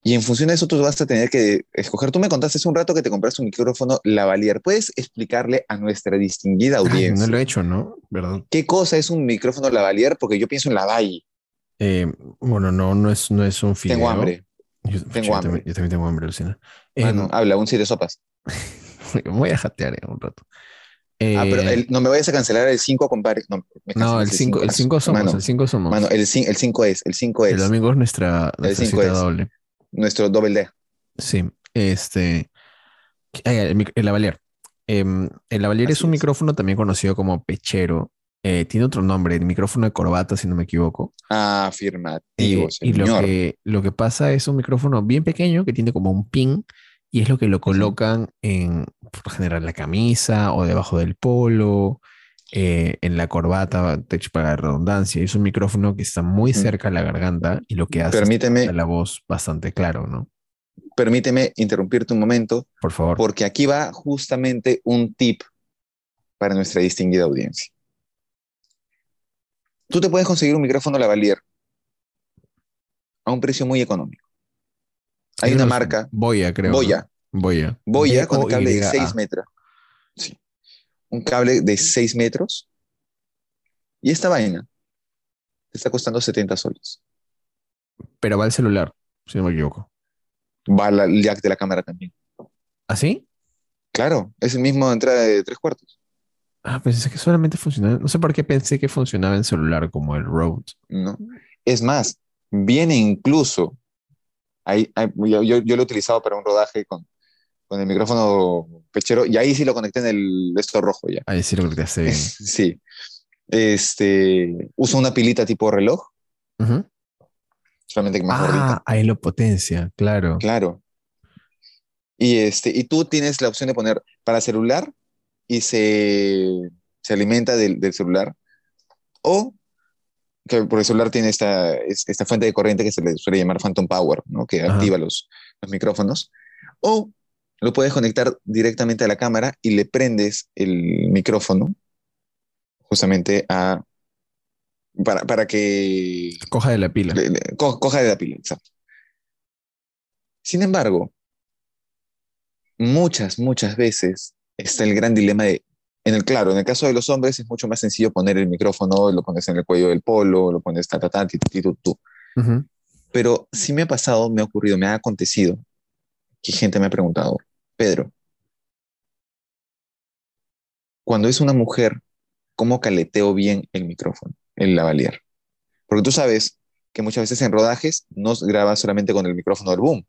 Speaker 1: Y en función de eso tú vas a tener que escoger. Tú me contaste hace un rato que te compraste un micrófono lavalier. ¿Puedes explicarle a nuestra distinguida
Speaker 2: Ay,
Speaker 1: audiencia
Speaker 2: no lo he hecho, ¿no? ¿Verdad?
Speaker 1: qué cosa es un micrófono lavalier? Porque yo pienso en la Valle.
Speaker 2: Eh, bueno, no, no es, no es un fideo.
Speaker 1: Tengo hambre.
Speaker 2: Yo,
Speaker 1: Tengo
Speaker 2: yo
Speaker 1: hambre.
Speaker 2: También, yo también tengo hambre, Lucina. Eh,
Speaker 1: habla, un siete sopas.
Speaker 2: voy a jatear en un rato.
Speaker 1: ah, pero
Speaker 2: Eh,
Speaker 1: el- no me vayas a cancelar el 5, compadre. No, me
Speaker 2: no, el
Speaker 1: cancelas
Speaker 2: 5 el cinco somos,
Speaker 1: Mano,
Speaker 2: el 5 somos.
Speaker 1: mano, el 5 es, el 5 es
Speaker 2: el domingo es nuestra, nuestra
Speaker 1: cinco
Speaker 2: cita
Speaker 1: es.
Speaker 2: doble.
Speaker 1: nuestro doble D.
Speaker 2: Sí, este. ah, el, el lavalier. Em, el lavalier es un
Speaker 1: es.
Speaker 2: micrófono también conocido como pechero. Eh, tiene otro nombre, el micrófono de corbata, si no me equivoco.
Speaker 1: Afirmativo,
Speaker 2: Eh, y lo
Speaker 1: señor.
Speaker 2: que, lo que pasa es un micrófono bien pequeño que tiene como un pin y es lo que lo colocan en, por general, la camisa o debajo del polo, eh, en la corbata, hecho, para la redundancia. Es un micrófono que está muy cerca a la garganta y lo que hace
Speaker 1: Permíteme,
Speaker 2: es la voz bastante claro, ¿no?
Speaker 1: permíteme interrumpirte un momento,
Speaker 2: Por favor.
Speaker 1: porque aquí va justamente un tip para nuestra distinguida audiencia. Tú te puedes conseguir un micrófono lavalier a un precio muy económico. Hay una marca,
Speaker 2: Boya, creo. ¿no?
Speaker 1: Boya,
Speaker 2: Boya.
Speaker 1: Boya con un cable de
Speaker 2: B-O-Y-A.
Speaker 1: 6 metros. Sí. Un cable de 6 metros. Y esta vaina te está costando 70 soles.
Speaker 2: Pero va el celular, si no me equivoco.
Speaker 1: Va la- el jack de la cámara también.
Speaker 2: ¿Así?
Speaker 1: Claro, es el mismo de entrada de tres cuartos.
Speaker 2: Ah, pensé que solamente funcionaba. No sé por qué pensé que funcionaba en celular como el Rode.
Speaker 1: ¿no? Es más, viene incluso, ahí, ahí- yo, yo- yo lo he utilizado para un rodaje con, con el micrófono pechero y ahí sí lo conecté en el esto rojo ya.
Speaker 2: Ahí sí lo que te hace bien.
Speaker 1: Sí. Este, uso una pilita tipo reloj,
Speaker 2: Ujú.
Speaker 1: solamente que más gordita.
Speaker 2: Ah, ahí lo potencia, claro.
Speaker 1: Claro. Y, este, y tú tienes la opción de poner para celular y se, se alimenta del, del celular. O que por el celular tiene esta, es- esta fuente de corriente que se le suele llamar Phantom Power, ¿no? que
Speaker 2: Ajá.
Speaker 1: activa los, los micrófonos. O lo puedes conectar directamente a la cámara y le prendes el micrófono justamente a, para, para que
Speaker 2: Coja de la pila.
Speaker 1: le- le- co- coja de la pila, exacto. Sin embargo, muchas, muchas veces está el gran dilema de, en el claro, en el caso de los hombres es mucho más sencillo poner el micrófono, lo pones en el cuello del polo, lo pones ta, ta, ta, ti, ti, tu, tu.
Speaker 2: Ujú.
Speaker 1: Pero sí me ha pasado, me ha ocurrido, me ha acontecido que gente me ha preguntado, Pedro, cuando es una mujer, ¿cómo caleteo bien el micrófono, el lavalier? Porque tú sabes que muchas veces en rodajes no grabas solamente con el micrófono del boom.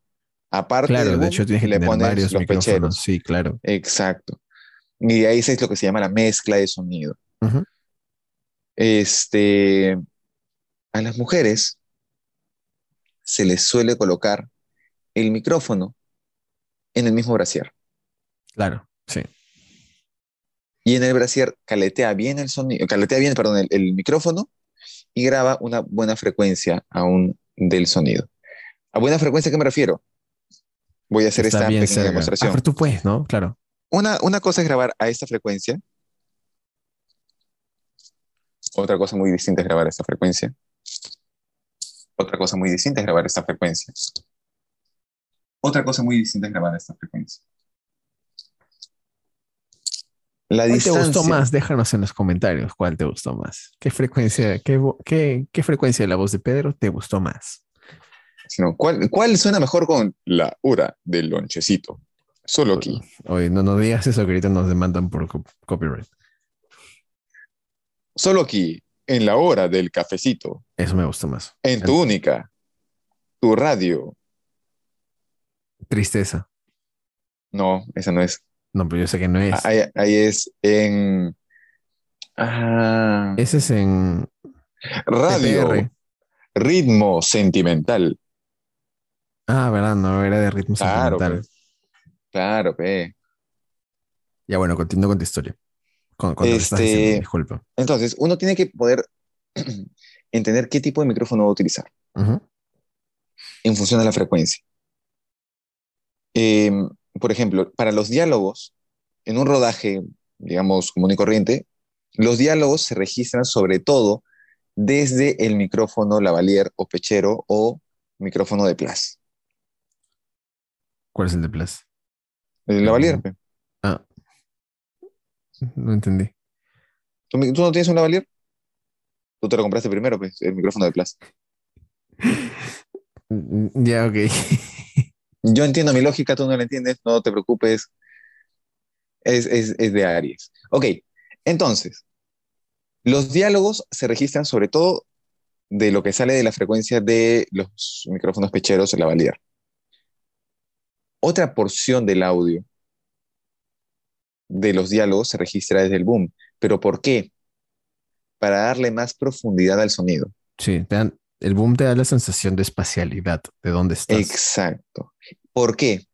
Speaker 1: Aparte
Speaker 2: Claro,
Speaker 1: del
Speaker 2: de
Speaker 1: boom,
Speaker 2: hecho tienes que
Speaker 1: le pones
Speaker 2: varios
Speaker 1: los
Speaker 2: micrófonos.
Speaker 1: pecheros.
Speaker 2: Sí, claro.
Speaker 1: Exacto. Y ahí es lo que se llama la mezcla de sonido. Este, a las mujeres se les suele colocar el micrófono en el mismo brasier.
Speaker 2: Claro, sí.
Speaker 1: Y en el brasier caletea bien el sonido, caletea bien, perdón, el, el micrófono y graba una buena frecuencia aún del sonido. ¿A buena frecuencia a qué me refiero? Voy a hacer
Speaker 2: Está
Speaker 1: esta pequeña
Speaker 2: cerca. Ah,
Speaker 1: demostración.
Speaker 2: pero tú puedes, ¿no? Claro.
Speaker 1: Una, una cosa es grabar a esta frecuencia. Otra cosa muy distinta es grabar a esta frecuencia. Otra cosa muy distinta es grabar a esta frecuencia. Otra cosa muy distinta es grabar a esta frecuencia. La
Speaker 2: ¿Cuál te gustó más? Déjanos en los comentarios cuál te gustó más. ¿Qué frecuencia, qué, qué, qué frecuencia de la voz de Pedro te gustó más?
Speaker 1: sino, ¿cuál, ¿Cuál suena mejor con la hora del lonchecito? Solo aquí.
Speaker 2: Oye, no, no digas eso que ahorita nos demandan por co- copyright.
Speaker 1: Solo aquí, en la hora del cafecito.
Speaker 2: Eso me gustó más.
Speaker 1: En tu única. Tu radio.
Speaker 2: Tristeza.
Speaker 1: No, esa no es.
Speaker 2: No, pero yo sé que no es.
Speaker 1: Ahí, ahí es en ah,
Speaker 2: Ese es en
Speaker 1: radio,
Speaker 2: TPR.
Speaker 1: ritmo sentimental.
Speaker 2: Ah, verdad, no, era de ritmo
Speaker 1: Claro,
Speaker 2: sentimental.
Speaker 1: Claro, pe.
Speaker 2: Ya bueno, continúo con tu historia. Con, con
Speaker 1: Este-
Speaker 2: diciendo, disculpa.
Speaker 1: Entonces, uno tiene que poder entender qué tipo de micrófono va a utilizar en función de la frecuencia. Eh, por ejemplo, para los diálogos, en un rodaje, digamos, común y corriente, los diálogos se registran sobre todo desde el micrófono lavalier o pechero o micrófono de plas.
Speaker 2: ¿Cuál es el de Plus?
Speaker 1: El lavalier.
Speaker 2: Ah. No entendí.
Speaker 1: ¿Tú, no tienes un lavalier? Tú te lo compraste primero, pues, el micrófono de Plus.
Speaker 2: Mm, Ya, ok.
Speaker 1: Yo entiendo mi lógica, tú no la entiendes, no te preocupes. Es, es, es de Aries. Ok, entonces, los diálogos se registran sobre todo de lo que sale de la frecuencia de los micrófonos pecheros, el lavalier. Otra porción del audio de los diálogos se registra desde el boom. ¿Pero por qué? Para darle más profundidad al sonido.
Speaker 2: Sí, te dan- el boom te da la sensación de espacialidad, de dónde estás.
Speaker 1: Exacto. ¿Por qué?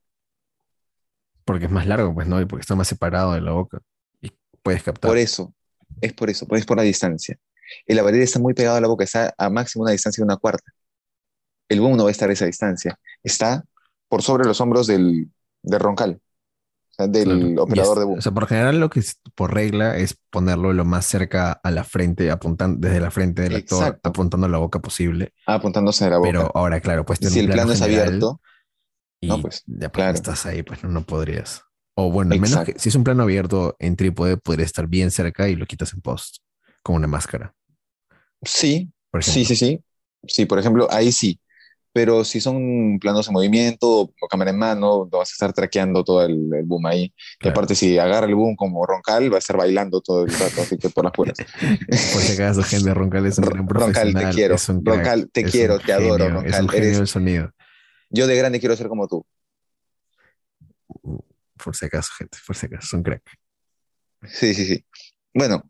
Speaker 2: Porque es más largo, pues, ¿no? Y porque está más separado de la boca. Y puedes captar.
Speaker 1: Por eso, es por eso, es por la distancia. El lavalier está muy pegado a la boca, está a máximo una distancia de una cuarta. El boom no va a estar a esa distancia, está por sobre los hombros del, del roncal, o sea, del
Speaker 2: Claro.
Speaker 1: Operador
Speaker 2: es-
Speaker 1: de boom.
Speaker 2: O sea, por general lo que es por regla es ponerlo lo más cerca a la frente, apuntando desde la frente del actor, apuntando a la boca posible.
Speaker 1: apuntándose a la boca.
Speaker 2: Pero ahora, claro, pues
Speaker 1: si el plano es
Speaker 2: general
Speaker 1: abierto,
Speaker 2: y
Speaker 1: no, pues,
Speaker 2: ya pues,
Speaker 1: claro.
Speaker 2: estás ahí, pues no, no podrías. O bueno, al menos que si es un plano abierto en trípode, podría estar bien cerca y lo quitas en post, con una máscara,
Speaker 1: sí, sí, sí, sí. Sí, por ejemplo, ahí sí. Pero si son planos en movimiento o cámara en mano, no vas a estar traqueando todo el, el boom ahí.
Speaker 2: Claro.
Speaker 1: aparte, si agarra el boom como roncal, va a estar bailando todo el rato, así que por las puras.
Speaker 2: Por si acaso, gente, Roncal es un gran
Speaker 1: Roncal,
Speaker 2: profesional.
Speaker 1: te quiero.
Speaker 2: es
Speaker 1: Roncal, te
Speaker 2: es
Speaker 1: quiero, te adoro,
Speaker 2: genio, Es
Speaker 1: Roncal.
Speaker 2: un genio
Speaker 1: Eres-
Speaker 2: del sonido.
Speaker 1: Yo de grande quiero ser como tú.
Speaker 2: Por si acaso, gente, por si acaso, es un crack.
Speaker 1: Sí, sí, sí. Bueno,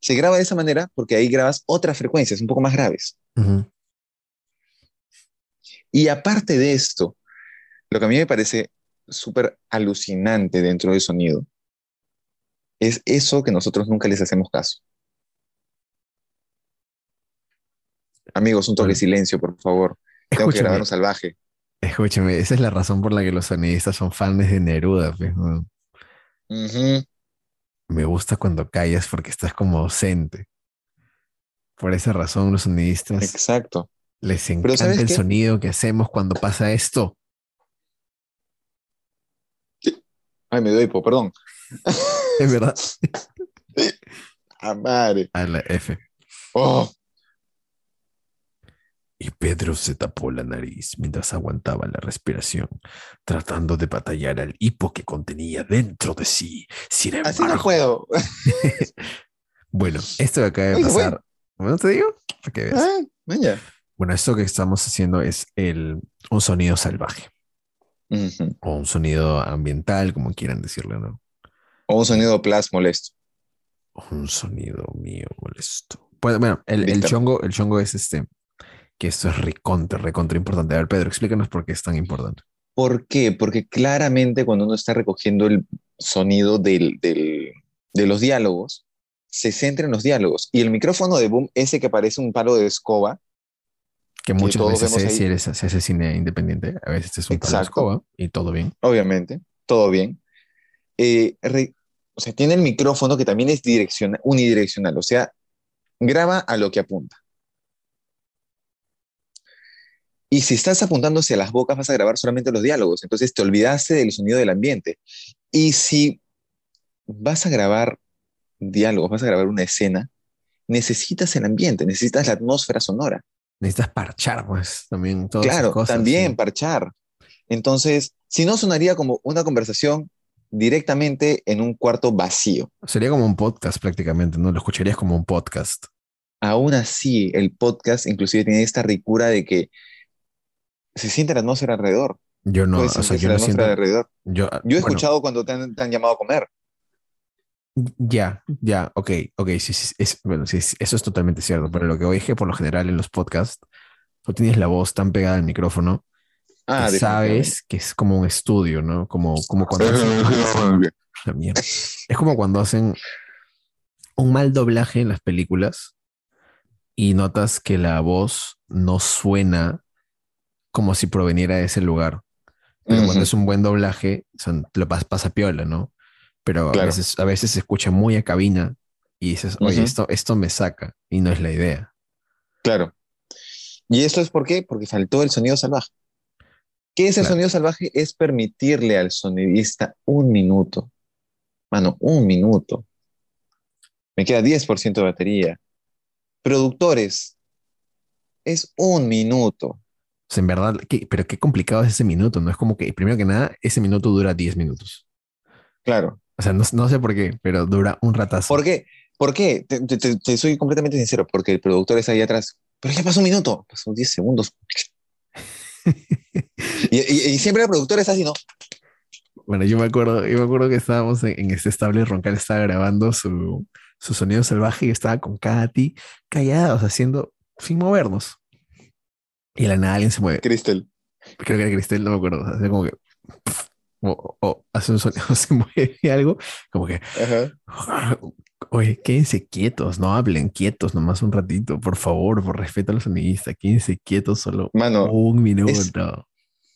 Speaker 1: se graba de esa manera porque ahí grabas otras frecuencias un poco más graves.
Speaker 2: Ujú.
Speaker 1: Y aparte de esto, lo que a mí me parece súper alucinante dentro del sonido es eso que nosotros nunca les hacemos caso. Amigos, un toque de silencio, por favor. Tengo que
Speaker 2: Escúchame,
Speaker 1: grabar un salvaje.
Speaker 2: escúchame, esa es la razón por la que los sonidistas son fans de Neruda. pues. Me gusta cuando callas porque estás como ausente. Por esa razón, los sonidistas
Speaker 1: Exacto.
Speaker 2: Les encanta
Speaker 1: ¿sabes
Speaker 2: el
Speaker 1: qué?
Speaker 2: sonido que hacemos cuando pasa esto.
Speaker 1: Ay, me doy hipo, perdón.
Speaker 2: Es verdad.
Speaker 1: Madre.
Speaker 2: A la F.
Speaker 1: Oh,
Speaker 2: Y Pedro se tapó la nariz mientras aguantaba la respiración, tratando de batallar al hipo que contenía dentro de sí. Sin
Speaker 1: así no
Speaker 2: embargo,
Speaker 1: puedo.
Speaker 2: bueno, esto que acaba de pasar, bueno, te digo, para que veas.
Speaker 1: Ah.
Speaker 2: Bueno, esto que estamos haciendo es el, un sonido salvaje
Speaker 1: Ujú.
Speaker 2: o un sonido ambiental, como quieran decirlo, ¿no?
Speaker 1: O un sonido plus molesto.
Speaker 2: Un sonido mío molesto. Bueno, bueno, el, el chongo, el chongo es este, que esto es recontra, recontra importante. A ver, Pedro, explícanos por qué es tan importante.
Speaker 1: ¿Por qué? Porque claramente cuando uno está recogiendo el sonido del, del- de los diálogos, se centra en los diálogos. Y el micrófono de boom, ese que parece un palo de escoba,
Speaker 2: Que muchas veces si eres- hace cine independiente, a veces es un escoba y todo bien.
Speaker 1: obviamente, todo bien. eh, re- o sea, tiene el micrófono que también es direcciona- unidireccional, o sea, graba a lo que apunta. Y si estás apuntando hacia las bocas, vas a grabar solamente los diálogos, entonces te olvidaste del sonido del ambiente. Y si vas a grabar diálogos, vas a grabar una escena, necesitas el ambiente, necesitas la atmósfera sonora.
Speaker 2: Necesitas parchar, pues, también todas esas
Speaker 1: Claro,
Speaker 2: cosas.
Speaker 1: también
Speaker 2: sí.
Speaker 1: parchar. Entonces, si no sonaría como una conversación directamente en un cuarto vacío.
Speaker 2: Sería como un podcast prácticamente, ¿no? Lo escucharías como un podcast.
Speaker 1: Aún así, el podcast inclusive tiene esta ricura de que se siente la atmósfera alrededor.
Speaker 2: Yo no, o sea, yo no siento.
Speaker 1: alrededor.
Speaker 2: Yo,
Speaker 1: Yo he
Speaker 2: bueno,
Speaker 1: escuchado cuando te han, te han llamado a comer.
Speaker 2: Ya, ya, ok, ok, sí, sí, es, bueno, sí, eso es totalmente cierto, pero lo que dije por lo general en los podcasts, tú tienes la voz tan pegada al micrófono
Speaker 1: Ah,
Speaker 2: que sabes que es como un estudio, ¿no? Como, como cuando hacen,
Speaker 1: definitivamente.
Speaker 2: La mierda. es como cuando hacen un mal doblaje en las películas y notas que la voz no suena como si proveniera de ese lugar. Pero cuando
Speaker 1: Ujú.
Speaker 2: es un buen doblaje, son, lo pas- pasa piola, ¿no? Pero a, veces, a veces se escucha muy a cabina y dices, oye, esto, esto me saca y no es la idea.
Speaker 1: Claro. ¿Y esto es por qué? Porque faltó el sonido salvaje. ¿Qué es el
Speaker 2: Claro.
Speaker 1: sonido salvaje? Es permitirle al sonidista un minuto. Mano, un minuto. Me queda 10% de batería. Productores, es un minuto.
Speaker 2: O sea, en verdad, ¿qué- pero qué complicado es ese minuto, ¿no? Es como que, primero que nada, ese minuto dura 10 minutos.
Speaker 1: Claro.
Speaker 2: O sea, no, no sé por qué, pero dura un ratazo.
Speaker 1: ¿Por qué? ¿Por qué? Te, te- te- soy completamente sincero, porque el productor está ahí atrás. Pero ya pasó un minuto, pasó 10 segundos. Y, y- y siempre el productor está así, ¿no?
Speaker 2: Bueno, yo me acuerdo, yo me acuerdo que estábamos en, en este estable, Roncal estaba grabando su, su sonido salvaje y estaba con Katy callados, haciendo, sin movernos. Y de la nada alguien se mueve.
Speaker 1: Cristel.
Speaker 2: Creo que era Cristel, no me acuerdo. Hace como que. O, o hace un sonido, se mueve algo, como que.
Speaker 1: Ajá.
Speaker 2: Oye, quédense quietos, no hablen quietos nomás un ratito, por favor, por respeto a los sonidistas, quédense quietos solo
Speaker 1: Mano,
Speaker 2: un minuto.
Speaker 1: es-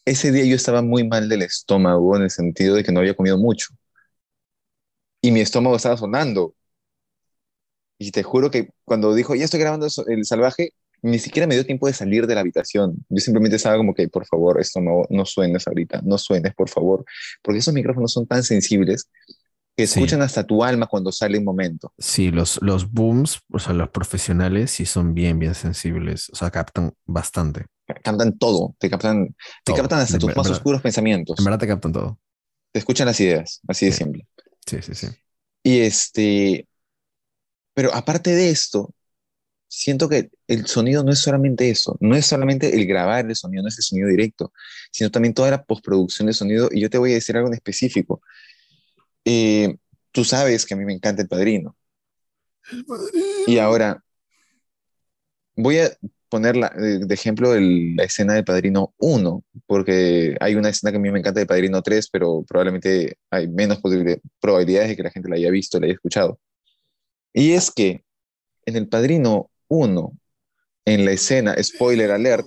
Speaker 1: ese día yo estaba muy mal del estómago en el sentido de que no había comido mucho. Y mi estómago estaba sonando. Y te juro que cuando dijo, ya estoy grabando el salvaje, ni siquiera me dio tiempo de salir de la habitación. Yo simplemente estaba como que, por favor, estómago, no suenes ahorita, no suenes, por favor. Porque esos micrófonos son tan sensibles que
Speaker 2: Sí.
Speaker 1: escuchan hasta tu alma cuando sale un momento.
Speaker 2: Sí, los, los booms, o sea, los profesionales sí son bien, bien sensibles, o sea, captan bastante.
Speaker 1: Captan todo, te captan, te
Speaker 2: Todo.
Speaker 1: captan hasta
Speaker 2: En
Speaker 1: tus más
Speaker 2: verdad-
Speaker 1: oscuros pensamientos.
Speaker 2: En verdad te captan todo.
Speaker 1: Te escuchan las ideas, así de
Speaker 2: Sí.
Speaker 1: simple.
Speaker 2: Sí, sí, sí.
Speaker 1: Y este, pero aparte de esto, siento que el sonido no es solamente eso, no es solamente el grabar el sonido, no es el sonido directo, sino también toda la postproducción de sonido. Y yo te voy a decir algo en específico. Eh, tú sabes que a mí me encanta El Padrino. Y ahora voy a poner la- eh, de ejemplo el- la escena del Padrino 1, porque hay una escena que a mí me encanta del Padrino 3, pero probablemente hay menos probabilidades de que la gente la haya visto, la haya escuchado. Y es que en el Padrino 1, en la escena, spoiler alert,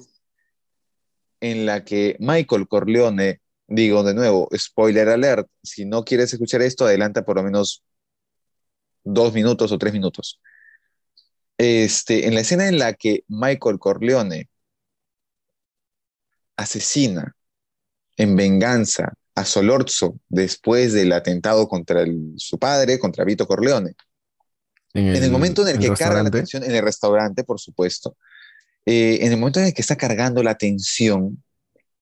Speaker 1: en la que Michael Corleone, digo de nuevo, spoiler alert, si no quieres escuchar esto, adelanta por lo menos dos minutos o tres minutos. Este, en la escena en la que Michael Corleone asesina en venganza a Solorzo después del atentado contra el- su padre, contra Vito Corleone, en el momento en el que carga la tensión, en el restaurante, por supuesto, eh, en el momento en el que está cargando la tensión,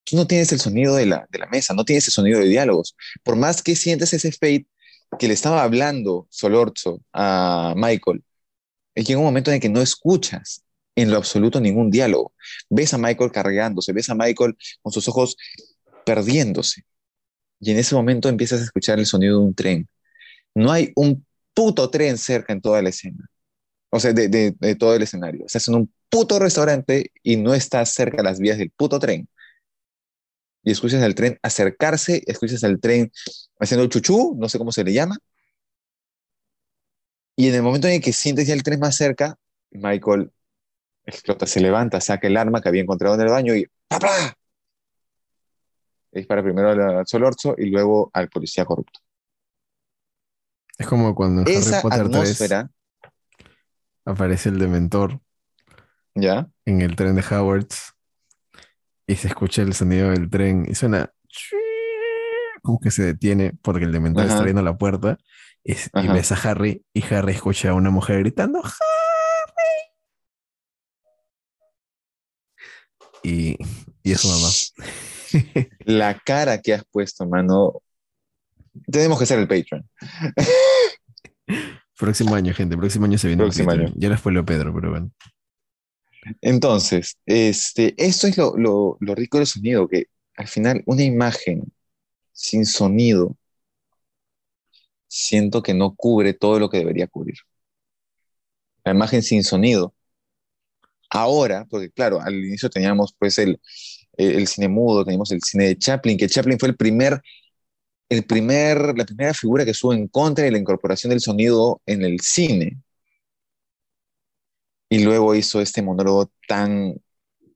Speaker 1: tú no tienes el sonido de la, de la mesa, no tienes el sonido de diálogos. Por más que sientes ese fade que le estaba hablando Solorzo a Michael, eh, llega un momento en el que no escuchas en lo absoluto ningún diálogo. Ves a Michael cargándose, ves a Michael con sus ojos perdiéndose. Y en ese momento empiezas a escuchar el sonido de un tren. No hay un puto tren cerca en toda la escena. O sea, de, de- de todo el escenario. Estás en un puto restaurante y no estás cerca de las vías del puto tren. Y escuchas al tren acercarse, escuchas al tren haciendo el chuchú, no sé cómo se le llama. Y en el momento en el que sientes ya el tren más cerca, Michael explota, se levanta, saca el arma que había encontrado en el baño y ¡papá! Dispara primero al Solorzo y luego al policía corrupto.
Speaker 2: Es como cuando en Harry
Speaker 1: Esa
Speaker 2: Potter 3
Speaker 1: atmósfera,
Speaker 2: aparece el dementor
Speaker 1: ¿ya?
Speaker 2: en el tren de Howards y se escucha el sonido del tren y suena como que se detiene porque el dementor
Speaker 1: Ajá.
Speaker 2: está abriendo la puerta y, y ves a Harry y Harry escucha a una mujer gritando ¡Harry! Y, y es su mamá.
Speaker 1: La cara que has puesto, mano. Tenemos que hacer el Patreon.
Speaker 2: Próximo año, gente. Próximo año se viene. el
Speaker 1: Próximo
Speaker 2: Patreon.
Speaker 1: año.
Speaker 2: Ya lo spoileó Pedro, pero bueno.
Speaker 1: Entonces, este, esto es lo, lo- lo rico del sonido, que al final una imagen sin sonido, siento que no cubre todo lo que debería cubrir. La imagen sin sonido. Ahora, porque claro, al inicio teníamos pues el, el, el cine mudo, teníamos el cine de Chaplin, que Chaplin fue el primer, el primer, la primera figura que estuvo en contra de la incorporación del sonido en el cine. Y luego hizo este monólogo tan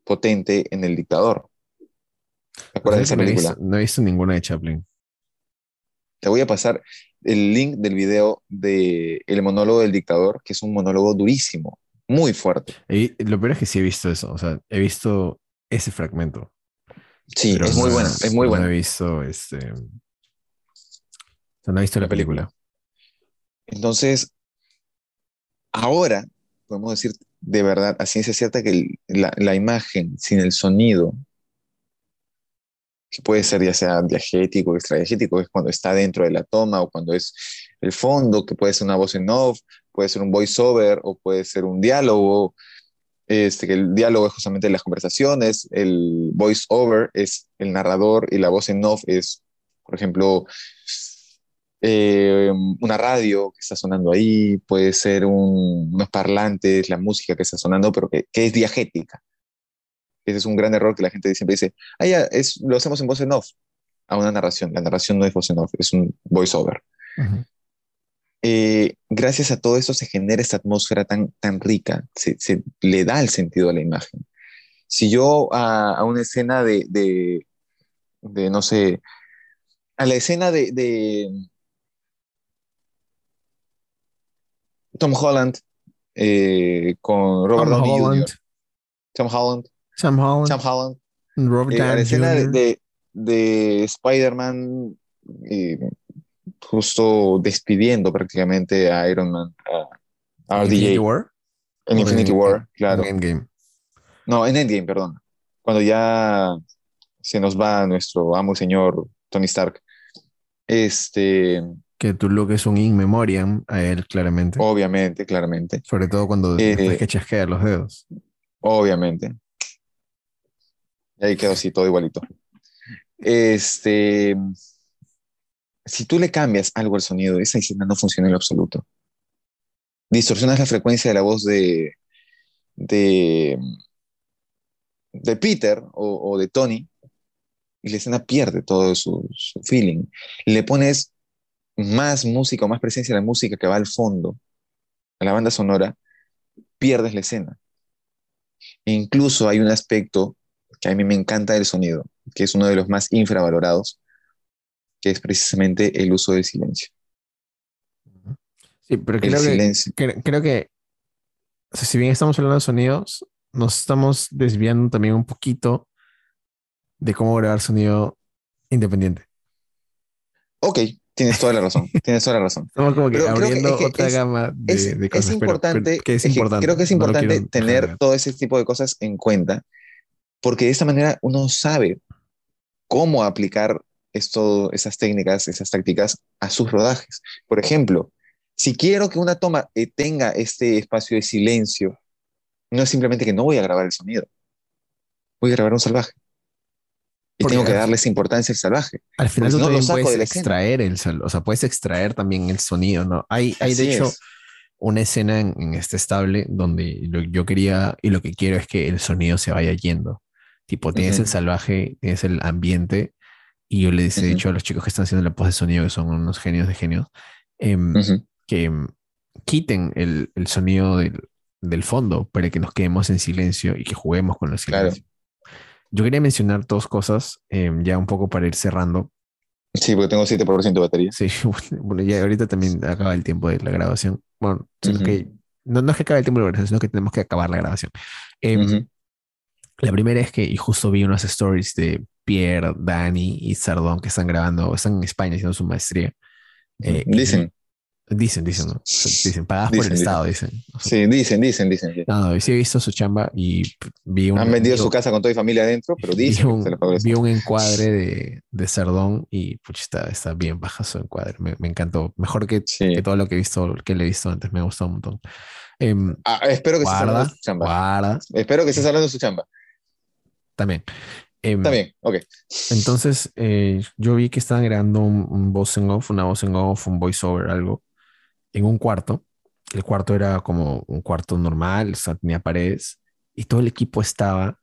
Speaker 1: potente en El Dictador. ¿Te acuerdas de esa
Speaker 2: No he visto-
Speaker 1: película?
Speaker 2: No he visto ninguna de Chaplin.
Speaker 1: Te voy a pasar el link del video de El monólogo del dictador, que es un monólogo durísimo, muy fuerte.
Speaker 2: Y lo peor es que sí he visto eso. O sea, he visto ese fragmento.
Speaker 1: Sí, es muy
Speaker 2: no-
Speaker 1: buena, es muy
Speaker 2: he visto este. O sea, no he visto la
Speaker 1: La película.
Speaker 2: película.
Speaker 1: Entonces, ahora podemos decir de verdad, a ciencia cierta, que el- la, la imagen sin el sonido, que puede ser ya sea diegético o extradiegético, es cuando está dentro de la toma o cuando es el fondo, que puede ser una voz en off, puede ser un voiceover o puede ser un diálogo. Este, que el diálogo es justamente las conversaciones, el voiceover es el narrador y la voz en off es, por ejemplo, eh, una radio que está sonando ahí, puede ser un- unos parlantes, la música que está sonando, pero que, que es diegética. Ese es un gran error que la gente siempre dice, ah, ya, es, lo hacemos en voz en off, a una narración. La narración no es voz en off, es un voiceover.
Speaker 2: Ujú.
Speaker 1: Eh, gracias a todo eso se genera esta atmósfera tan, tan rica, se, se le da el sentido a la imagen. Si yo a, a una escena de, de, de, no sé, a la escena de, de Tom Holland eh, con Robert
Speaker 2: Tom
Speaker 1: Downey
Speaker 2: Holland,
Speaker 1: Jr., Tom Holland,
Speaker 2: Sam Holland,
Speaker 1: Tom Holland,
Speaker 2: Robert
Speaker 1: eh, a la
Speaker 2: Downey
Speaker 1: escena de,
Speaker 2: Jr.
Speaker 1: de, de Spider-Man eh, justo despidiendo prácticamente a Iron Man, a, a
Speaker 2: Infinity
Speaker 1: RDJ,
Speaker 2: War.
Speaker 1: en Infinity
Speaker 2: en-
Speaker 1: War, claro.
Speaker 2: en Endgame.
Speaker 1: No, en Endgame, perdón. Cuando ya se nos va nuestro amo y señor Tony Stark. Este,
Speaker 2: Que tu look es un in memoriam a él, claramente.
Speaker 1: obviamente, claramente,
Speaker 2: Sobre todo cuando.
Speaker 1: Eh,
Speaker 2: después que chasquea los dedos.
Speaker 1: obviamente. Y ahí quedó así, todo igualito. Este, si tú le cambias algo al sonido, esa escena no funciona en lo absoluto. Distorsionas la frecuencia de la voz de, de, de Peter o, o de Tony y la escena pierde todo su, su feeling. Le pones más música o más presencia de la música que va al fondo, a la banda sonora, pierdes la escena. E incluso hay un aspecto que a mí me encanta del sonido, que es uno de los más infravalorados, que es precisamente el uso del silencio.
Speaker 2: Sí, pero creo que, creo que, o sea, si bien estamos hablando de sonidos, nos estamos desviando también un poquito de cómo grabar sonido independiente.
Speaker 1: Ok, tienes toda la razón, tienes toda la razón.
Speaker 2: Estamos como que
Speaker 1: Pero creo que-
Speaker 2: abriendo
Speaker 1: es que
Speaker 2: otra
Speaker 1: es-
Speaker 2: gama de,
Speaker 1: Es,
Speaker 2: de cosas.
Speaker 1: importante,
Speaker 2: pero es importante.
Speaker 1: creo que es
Speaker 2: no
Speaker 1: importante
Speaker 2: de
Speaker 1: tener todo ese tipo de cosas en cuenta, porque de esta manera uno sabe cómo aplicar esto, esas técnicas, esas tácticas a sus rodajes. Por ejemplo, si quiero que una toma eh, tenga este espacio de silencio, no es simplemente que no voy a grabar el sonido, voy a grabar un salvaje. Y
Speaker 2: Porque
Speaker 1: tengo que
Speaker 2: al-
Speaker 1: darle esa importancia al salvaje.
Speaker 2: Al final tú
Speaker 1: no, lo saco
Speaker 2: puedes
Speaker 1: de
Speaker 2: extraer el sal- o sea, puedes extraer también el sonido, ¿no? Hay, hay de hecho
Speaker 1: es.
Speaker 2: una escena en, en este estable donde lo- yo quería y lo que quiero es que el sonido se vaya yendo. Tipo, tienes
Speaker 1: Ujú.
Speaker 2: el salvaje, tienes el ambiente, y yo les he
Speaker 1: Ujú.
Speaker 2: dicho a los chicos que están haciendo la voz de sonido, que son unos genios de genios, em,
Speaker 1: Ujú.
Speaker 2: que em, quiten el, el sonido del, del fondo para que nos quedemos en silencio y que juguemos con el
Speaker 1: Claro.
Speaker 2: Yo quería mencionar dos cosas, em, ya un poco para ir cerrando.
Speaker 1: Sí, porque tengo 7% de batería.
Speaker 2: Sí, bueno, ya ahorita también acaba el tiempo de la grabación. Bueno, sino
Speaker 1: Ujú.
Speaker 2: que no, no es que acabe el tiempo de la grabación, sino que tenemos que acabar la grabación. Em,
Speaker 1: Ujú.
Speaker 2: La primera es que, y justo vi unas stories de Pierre, Dani y Sardón que están grabando, están en España haciendo su maestría. Eh,
Speaker 1: Dicen,
Speaker 2: Dicen, dicen, ¿no? Dicen, pagadas por el
Speaker 1: Dicen, dicen.
Speaker 2: Estado, dicen. O sea,
Speaker 1: sí, dicen, dicen, dicen.
Speaker 2: No, no, sí he visto su chamba y vi un,
Speaker 1: Han vendido
Speaker 2: vi-
Speaker 1: su casa con toda mi familia adentro, pero
Speaker 2: vi
Speaker 1: dicen que
Speaker 2: un,
Speaker 1: se pagó el
Speaker 2: vi un encuadre de, de Sardón y pucha, está, está bien baja su encuadre. Me, me encantó. Mejor que,
Speaker 1: Sí.
Speaker 2: que todo lo que he visto, que le he visto antes. Me ha gustado un montón. Em,
Speaker 1: Ah, espero que estés hablando
Speaker 2: guarda,
Speaker 1: de su chamba.
Speaker 2: guarda,
Speaker 1: Espero que estés hablando de su chamba.
Speaker 2: también. Em,
Speaker 1: Está bien, ok.
Speaker 2: Entonces, eh, yo vi que estaban grabando un, un voz en off, una voz en off, un voiceover, algo, en un cuarto. El cuarto era como un cuarto normal, o sea, tenía paredes, y todo el equipo estaba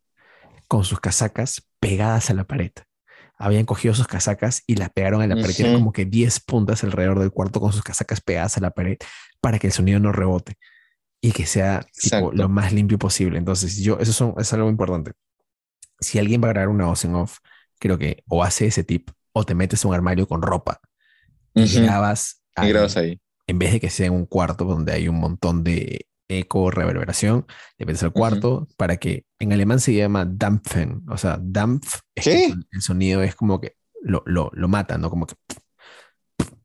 Speaker 2: con sus casacas pegadas a la pared. Habían cogido sus casacas y las pegaron a la pared. Eran
Speaker 1: Ujú.
Speaker 2: como que 10 puntas alrededor del cuarto con sus casacas pegadas a la pared para que el sonido no rebote y que sea tipo, lo más limpio posible. Entonces, yo, eso son, es algo importante. Si alguien va a grabar una voz en off, creo que o hace ese tip o te metes a un armario con ropa y grabas,
Speaker 1: Y grabas ahí.
Speaker 2: En vez de que sea en un cuarto donde hay un montón de eco, reverberación, depende del cuarto, para que en alemán se llama Dampfen, o sea, Dampf, es el sonido es como que lo, lo, lo mata, ¿no? Como que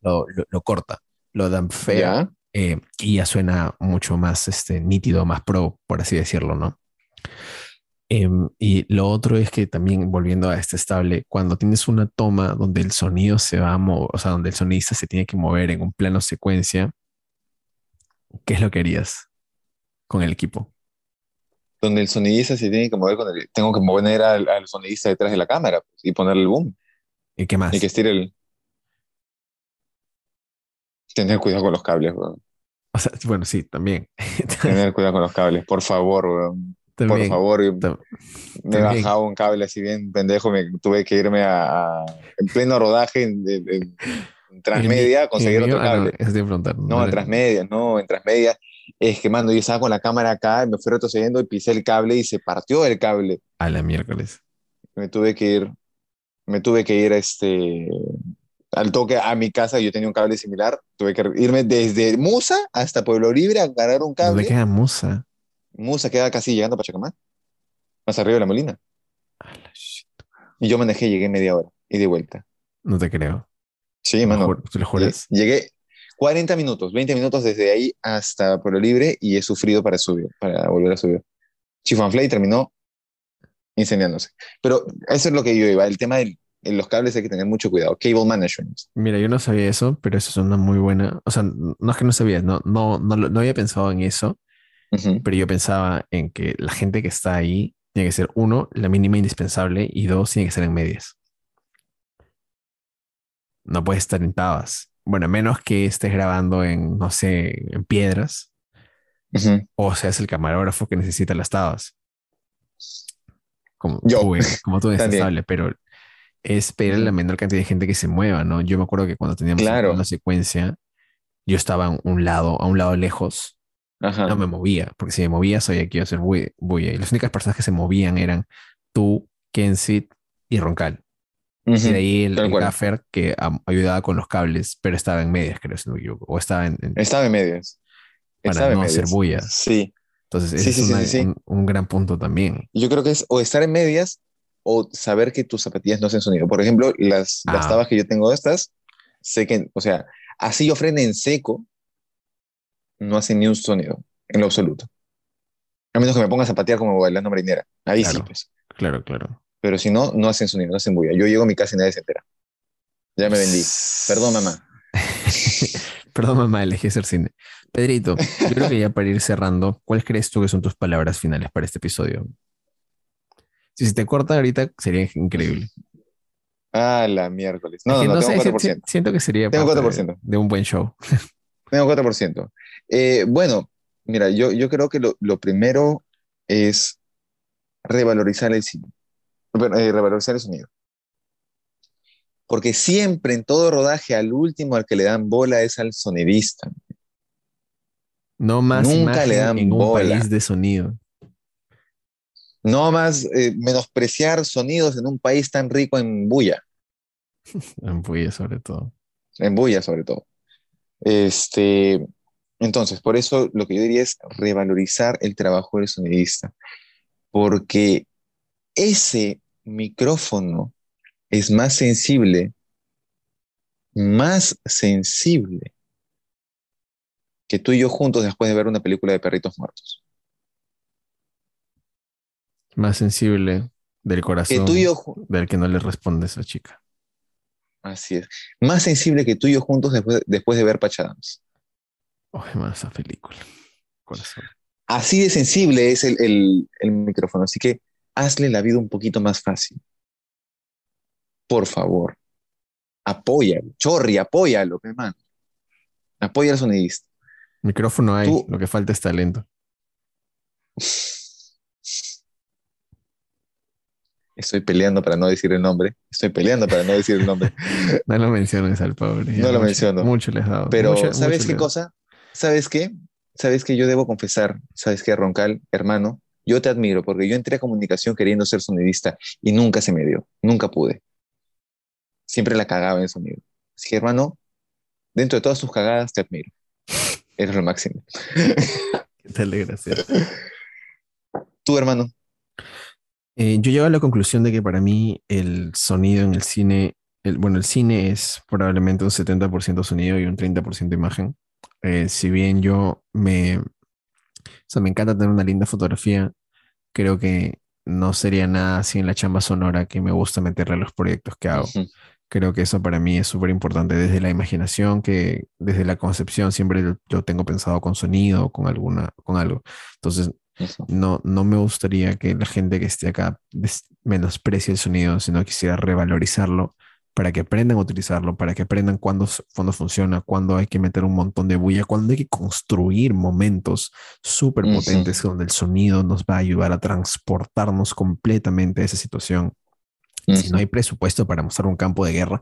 Speaker 2: lo, lo, corta, lo dampfea eh, y ya suena mucho más este, nítido, más pro, por así decirlo, ¿no? Em, y lo otro es que también, volviendo a este estable, cuando tienes una toma donde el sonido se va a mover, o sea, donde el sonista se tiene que mover en un plano secuencia, ¿qué es lo que harías con el equipo?
Speaker 1: Donde el sonidista se tiene que mover con el... Tengo que mover al, al sonidista detrás de la cámara pues, y ponerle el boom
Speaker 2: ¿Y qué más?
Speaker 1: y que estire el... Tener cuidado con los cables, weón.
Speaker 2: O sea, bueno, sí, también.
Speaker 1: Tener cuidado con los cables, por favor, weón. Por
Speaker 2: También,
Speaker 1: favor, yo-
Speaker 2: tam-
Speaker 1: me
Speaker 2: también.
Speaker 1: bajado un cable así bien pendejo, me tuve que irme a, a- en pleno rodaje en, en- en- Transmedia a conseguir otro
Speaker 2: Ah, no,
Speaker 1: cable.
Speaker 2: eso te iba a preguntar.
Speaker 1: No, en Transmedia, no, en Transmedia. Es que, mando, yo estaba con la cámara acá, me fui retrocediendo y pisé el cable y se partió el cable.
Speaker 2: A la miércoles.
Speaker 1: Me tuve que ir, me tuve que ir este, al toque a mi casa, yo tenía un cable similar, tuve que irme desde Musa hasta Pueblo Libre a agarrar un
Speaker 2: ¿Dónde
Speaker 1: cable.
Speaker 2: queda Musa?
Speaker 1: Musa queda casi llegando a Pachacamá, más arriba de la Molina. Y yo manejé, llegué media hora y de vuelta.
Speaker 2: No te creo.
Speaker 1: Sí,
Speaker 2: ¿Lo
Speaker 1: mano.
Speaker 2: jur- ¿Tú lo juras?
Speaker 1: Llegué 40 minutos, 20 minutos desde ahí hasta Pueblo Libre y he sufrido para subir, para volver a subir. Chifanflay terminó incendiándose. Pero eso es lo que yo iba. El tema de los cables hay que tener mucho cuidado. Cable management.
Speaker 2: Mira, yo no sabía eso, pero eso es una muy buena. O sea, no es que no sabía, no, no, no, no había pensado en eso, Pero yo pensaba en que la gente que está ahí tiene que ser, uno, la mínima indispensable, y dos, tiene que ser en medias. No puedes estar en tabas. Bueno, a menos que estés grabando en, no sé, en piedras, o seas el camarógrafo que necesita las tabas. Como
Speaker 1: Yo.
Speaker 2: tú, como indispensable, pero es pedir la menor cantidad de gente que se mueva, ¿no? Yo me acuerdo que cuando teníamos
Speaker 1: Claro.
Speaker 2: una secuencia, yo estaba a un lado, a un lado lejos,
Speaker 1: Ajá.
Speaker 2: no me movía, porque si me movía sabía que iba a ser bulla. Y las únicas personas que se movían eran tú, Kensit y Roncal.
Speaker 1: Ujú.
Speaker 2: Y de ahí el, el gaffer que ayudaba con los cables, pero estaba en medias, creo, si no me equivoco. O estaba en... en-
Speaker 1: Estaba en medias.
Speaker 2: Para
Speaker 1: Estaba en
Speaker 2: no hacer
Speaker 1: medias.
Speaker 2: bulla.
Speaker 1: Sí.
Speaker 2: entonces,
Speaker 1: sí,
Speaker 2: es una-
Speaker 1: sí.
Speaker 2: Un, un gran punto también.
Speaker 1: Yo creo que es o estar en medias o saber que tus zapatillas no hacen sonido. Por ejemplo, las, las
Speaker 2: Ah.
Speaker 1: tabas que yo tengo estas, sé que, o sea, así yo frene en seco, no hacen ni un sonido, en lo absoluto. A menos que me ponga a zapatear como bailando marinera. Ahí sí,
Speaker 2: Claro.
Speaker 1: pues.
Speaker 2: Claro, claro.
Speaker 1: Pero si no, no hacen sonido, no hacen bulla. Yo llego a mi casa y nadie se entera. Ya me vendí. Perdón, mamá.
Speaker 2: Perdón, mamá, elegí hacer cine. Pedrito, yo creo que ya para ir cerrando, ¿cuáles crees tú que son tus palabras finales para este episodio? Si se te corta ahorita, sería increíble.
Speaker 1: Ah, la miércoles. No, no, no,
Speaker 2: sé,
Speaker 1: tengo
Speaker 2: si-
Speaker 1: 4%.
Speaker 2: si- siento que sería
Speaker 1: Tengo
Speaker 2: parte
Speaker 1: 4%.
Speaker 2: De, de un buen show.
Speaker 1: Tengo 4%. Eh, bueno, mira, yo, yo creo que lo, lo primero es revalorizar el cine, eh, revalorizar el sonido. Porque siempre en todo rodaje al último al que le dan bola es al sonidista.
Speaker 2: No más
Speaker 1: Nunca le dan
Speaker 2: en un
Speaker 1: bola.
Speaker 2: país de sonido.
Speaker 1: No más eh, menospreciar sonidos en un país tan rico en bulla,
Speaker 2: En Puya, sobre todo.
Speaker 1: en bulla sobre todo. Este, entonces, por eso lo que yo diría es revalorizar el trabajo del sonidista, porque ese micrófono es más sensible, más sensible que tú y yo juntos después de ver una película de perritos muertos.
Speaker 2: Más sensible del
Speaker 1: Que
Speaker 2: corazón
Speaker 1: tú y yo,
Speaker 2: del que no le responde esa chica.
Speaker 1: Así es, más sensible que tú y yo juntos después, después de ver Pachadams.
Speaker 2: Oye, más esa película. Corazón.
Speaker 1: Así de sensible es el, el- el micrófono, así que hazle la vida un poquito más fácil. Por favor, apóyalo, chorri, apóyalo, hermano. Apoya al sonidista.
Speaker 2: Micrófono hay,
Speaker 1: Tú-
Speaker 2: lo que falta es talento.
Speaker 1: Estoy peleando para no decir el nombre. Estoy peleando para no decir el nombre.
Speaker 2: No lo menciones al pobre.
Speaker 1: No lo
Speaker 2: mucho-
Speaker 1: menciono.
Speaker 2: Mucho les dado.
Speaker 1: Pero,
Speaker 2: Mucho-
Speaker 1: ¿sabes
Speaker 2: mucho
Speaker 1: qué cosa? ¿Sabes qué? ¿Sabes qué? Yo debo confesar, ¿sabes qué, Roncal, hermano? Yo te admiro porque yo entré a comunicación queriendo ser sonidista y nunca se me dio, nunca pude. Siempre la cagaba en sonido. Así que, hermano, dentro de todas tus cagadas te admiro. Eres lo máximo.
Speaker 2: ¿Qué tal, desgraciado?
Speaker 1: Tu hermano.
Speaker 2: Eh, yo llego a la conclusión de que para mí el sonido en el cine, el, bueno, el cine es probablemente un 70% sonido y un 30% imagen. Eh, si bien yo me, o sea, me encanta tener una linda fotografía, creo que no sería nada en la chamba sonora que me gusta meterle a los proyectos que hago. Creo que eso para mí es súper importante desde la imaginación, que desde la concepción siempre lo tengo pensado con sonido, con alguna, con algo. Entonces. No, no me gustaría que la gente que esté acá menosprecie el sonido, sino quisiera revalorizarlo para que aprendan a utilizarlo, para que aprendan cuándo, cuándo funciona, cuándo hay que meter un montón de bulla, cuándo hay que construir momentos súper potentes donde el sonido nos va a ayudar a transportarnos completamente a esa situación. Si no hay presupuesto para mostrar un campo de guerra,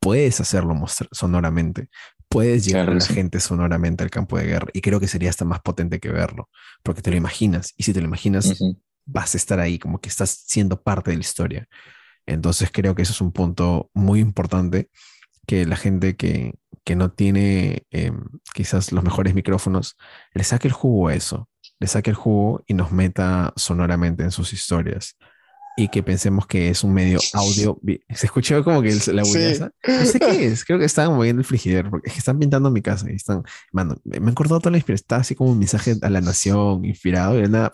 Speaker 2: puedes hacerlo sonoramente. Puedes llegar
Speaker 1: Claro
Speaker 2: a la
Speaker 1: sí.
Speaker 2: gente sonoramente al campo de guerra. Y creo que sería hasta más potente que verlo, porque te lo imaginas. Y si te lo imaginas, vas a estar ahí, como que estás siendo parte de la historia. Entonces creo que eso es un punto muy importante, que la gente que, que no tiene eh, quizás los mejores micrófonos, le saque el jugo a eso, le saque el jugo y nos meta sonoramente en sus historias. Y que pensemos que es un medio audio. Se escuchó como que el- la
Speaker 1: Sí.
Speaker 2: bullaza. No sé qué es. Creo que estaban moviendo el frigidero porque es que están pintando mi casa y están. Mano, me han cortado toda la inspiración. Está así como un mensaje a la nación inspirado y de nada.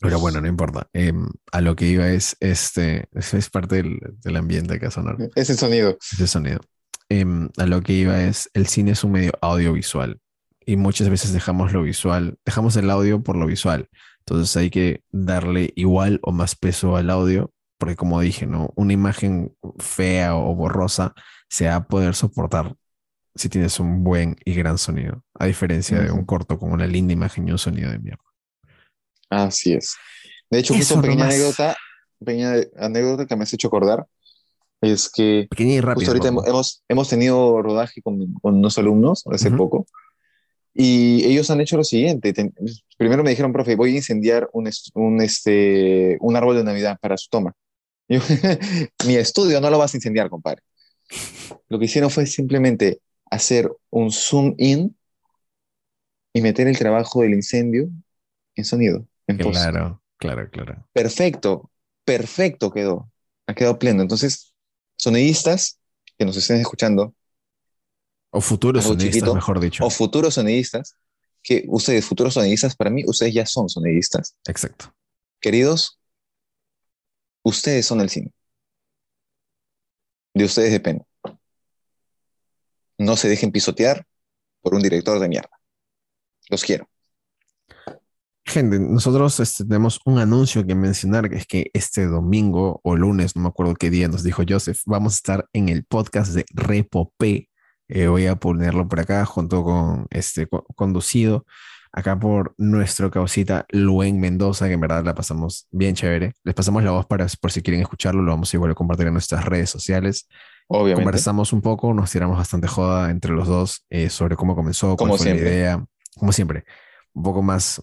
Speaker 2: Pero bueno, no importa. Em, a lo que iba es este. Es parte del, del ambiente acá sonoro
Speaker 1: Es el sonido.
Speaker 2: ese sonido. Em, a lo que iba es, el cine es un medio audiovisual y muchas veces dejamos lo visual, dejamos el audio por lo visual. Entonces hay que darle igual o más peso al audio, porque como dije, ¿no? Una imagen fea o borrosa se va a poder soportar si tienes un buen y gran sonido, a diferencia de un corto con una linda imagen y un sonido de mierda.
Speaker 1: Así es. De hecho, justo
Speaker 2: Eso
Speaker 1: pequeña
Speaker 2: nomás.
Speaker 1: anécdota, pequeña anécdota que me has hecho acordar es que
Speaker 2: Pequeña y
Speaker 1: justo ahorita hemos, hemos, tenido rodaje con, con unos alumnos hace poco y ellos han hecho lo siguiente. Ten- primero me dijeron, profe, voy a incendiar un, un, este, un árbol de Navidad para su toma. Yo, Mi estudio no lo vas a incendiar, compadre. Lo que hicieron fue simplemente hacer un zoom in y meter el trabajo del incendio en sonido, en post.
Speaker 2: Claro, claro, claro.
Speaker 1: Perfecto, perfecto quedó. Ha quedado pleno. Entonces, sonidistas que nos estén escuchando,
Speaker 2: O futuros
Speaker 1: chiquito,
Speaker 2: mejor dicho.
Speaker 1: o futuros sonidistas, que ustedes, futuros sonidistas, para mí, ustedes ya son sonidistas.
Speaker 2: Exacto.
Speaker 1: Queridos, ustedes son el cine. De ustedes depende. No se dejen pisotear por un director de mierda. Los quiero.
Speaker 2: Gente, nosotros este, tenemos un anuncio que mencionar, que es que este domingo o lunes, no me acuerdo qué día nos dijo Joseph, vamos a estar en el podcast de Repopé. Eh, voy a ponerlo por acá junto con este co- conducido acá por nuestro causita Luen Mendoza, que en verdad la pasamos bien chévere. Les pasamos la voz para por si quieren escucharlo, lo vamos a igual a compartir en nuestras redes sociales.
Speaker 1: Obviamente.
Speaker 2: Conversamos un poco, nos tiramos bastante joda entre los dos eh, sobre cómo comenzó, cuál
Speaker 1: Como
Speaker 2: fue
Speaker 1: siempre.
Speaker 2: la idea, como siempre, un poco más,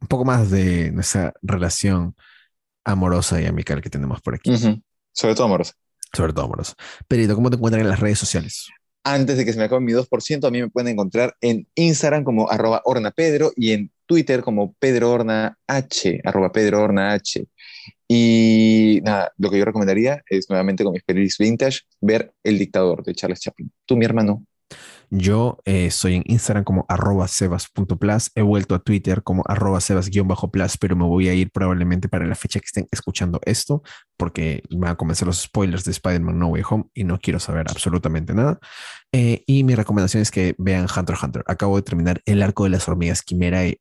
Speaker 2: un poco más de nuestra relación amorosa y amical que tenemos por aquí,
Speaker 1: Ujú. Sobre todo, amorosa.
Speaker 2: sobre todo amorosa. Perito, ¿cómo te encuentran en las redes sociales?
Speaker 1: Antes de que se me acabe mi 2%, a mí me pueden encontrar en Instagram como arroba ornapedro y en Twitter como Pedro Horna H, arroba. Y nada, lo que yo recomendaría es nuevamente con mis pelis vintage ver El Dictador de Charles Chaplin. Tú, mi hermano.
Speaker 2: Yo eh, soy en Instagram como arroba sebas.plus, he vuelto a Twitter como arroba sebas-plus, pero me voy a ir probablemente para la fecha que estén escuchando esto, porque van a comenzar los spoilers de Spider-Man No Way Home y no quiero saber absolutamente nada. Eh, y mi recomendación es que vean Hunter x Hunter. Acabo de terminar el arco de las hormigas quimera y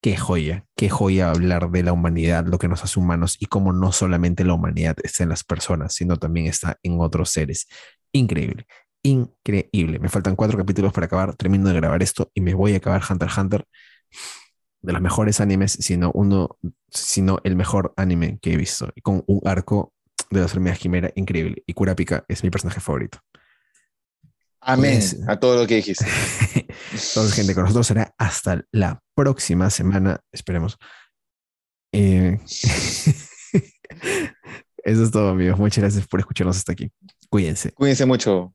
Speaker 2: qué joya, qué joya hablar de la humanidad, lo que nos hace humanos y cómo no solamente la humanidad está en las personas, sino también está en otros seres. Increíble increíble. Me faltan cuatro capítulos para acabar. Termino de grabar esto y me voy a acabar Hunter x Hunter. De los mejores animes, sino uno, sino el mejor anime que he visto. Y con un arco de las hormigas quimera increíble. Y Kurapika es mi personaje favorito.
Speaker 1: Amén
Speaker 2: Pues-
Speaker 1: a todo lo que dijiste.
Speaker 2: Entonces, gente, con nosotros será hasta la próxima semana. Esperemos. Eh, Eso es todo, amigos. Muchas gracias por escucharnos hasta aquí. Cuídense.
Speaker 1: Cuídense mucho.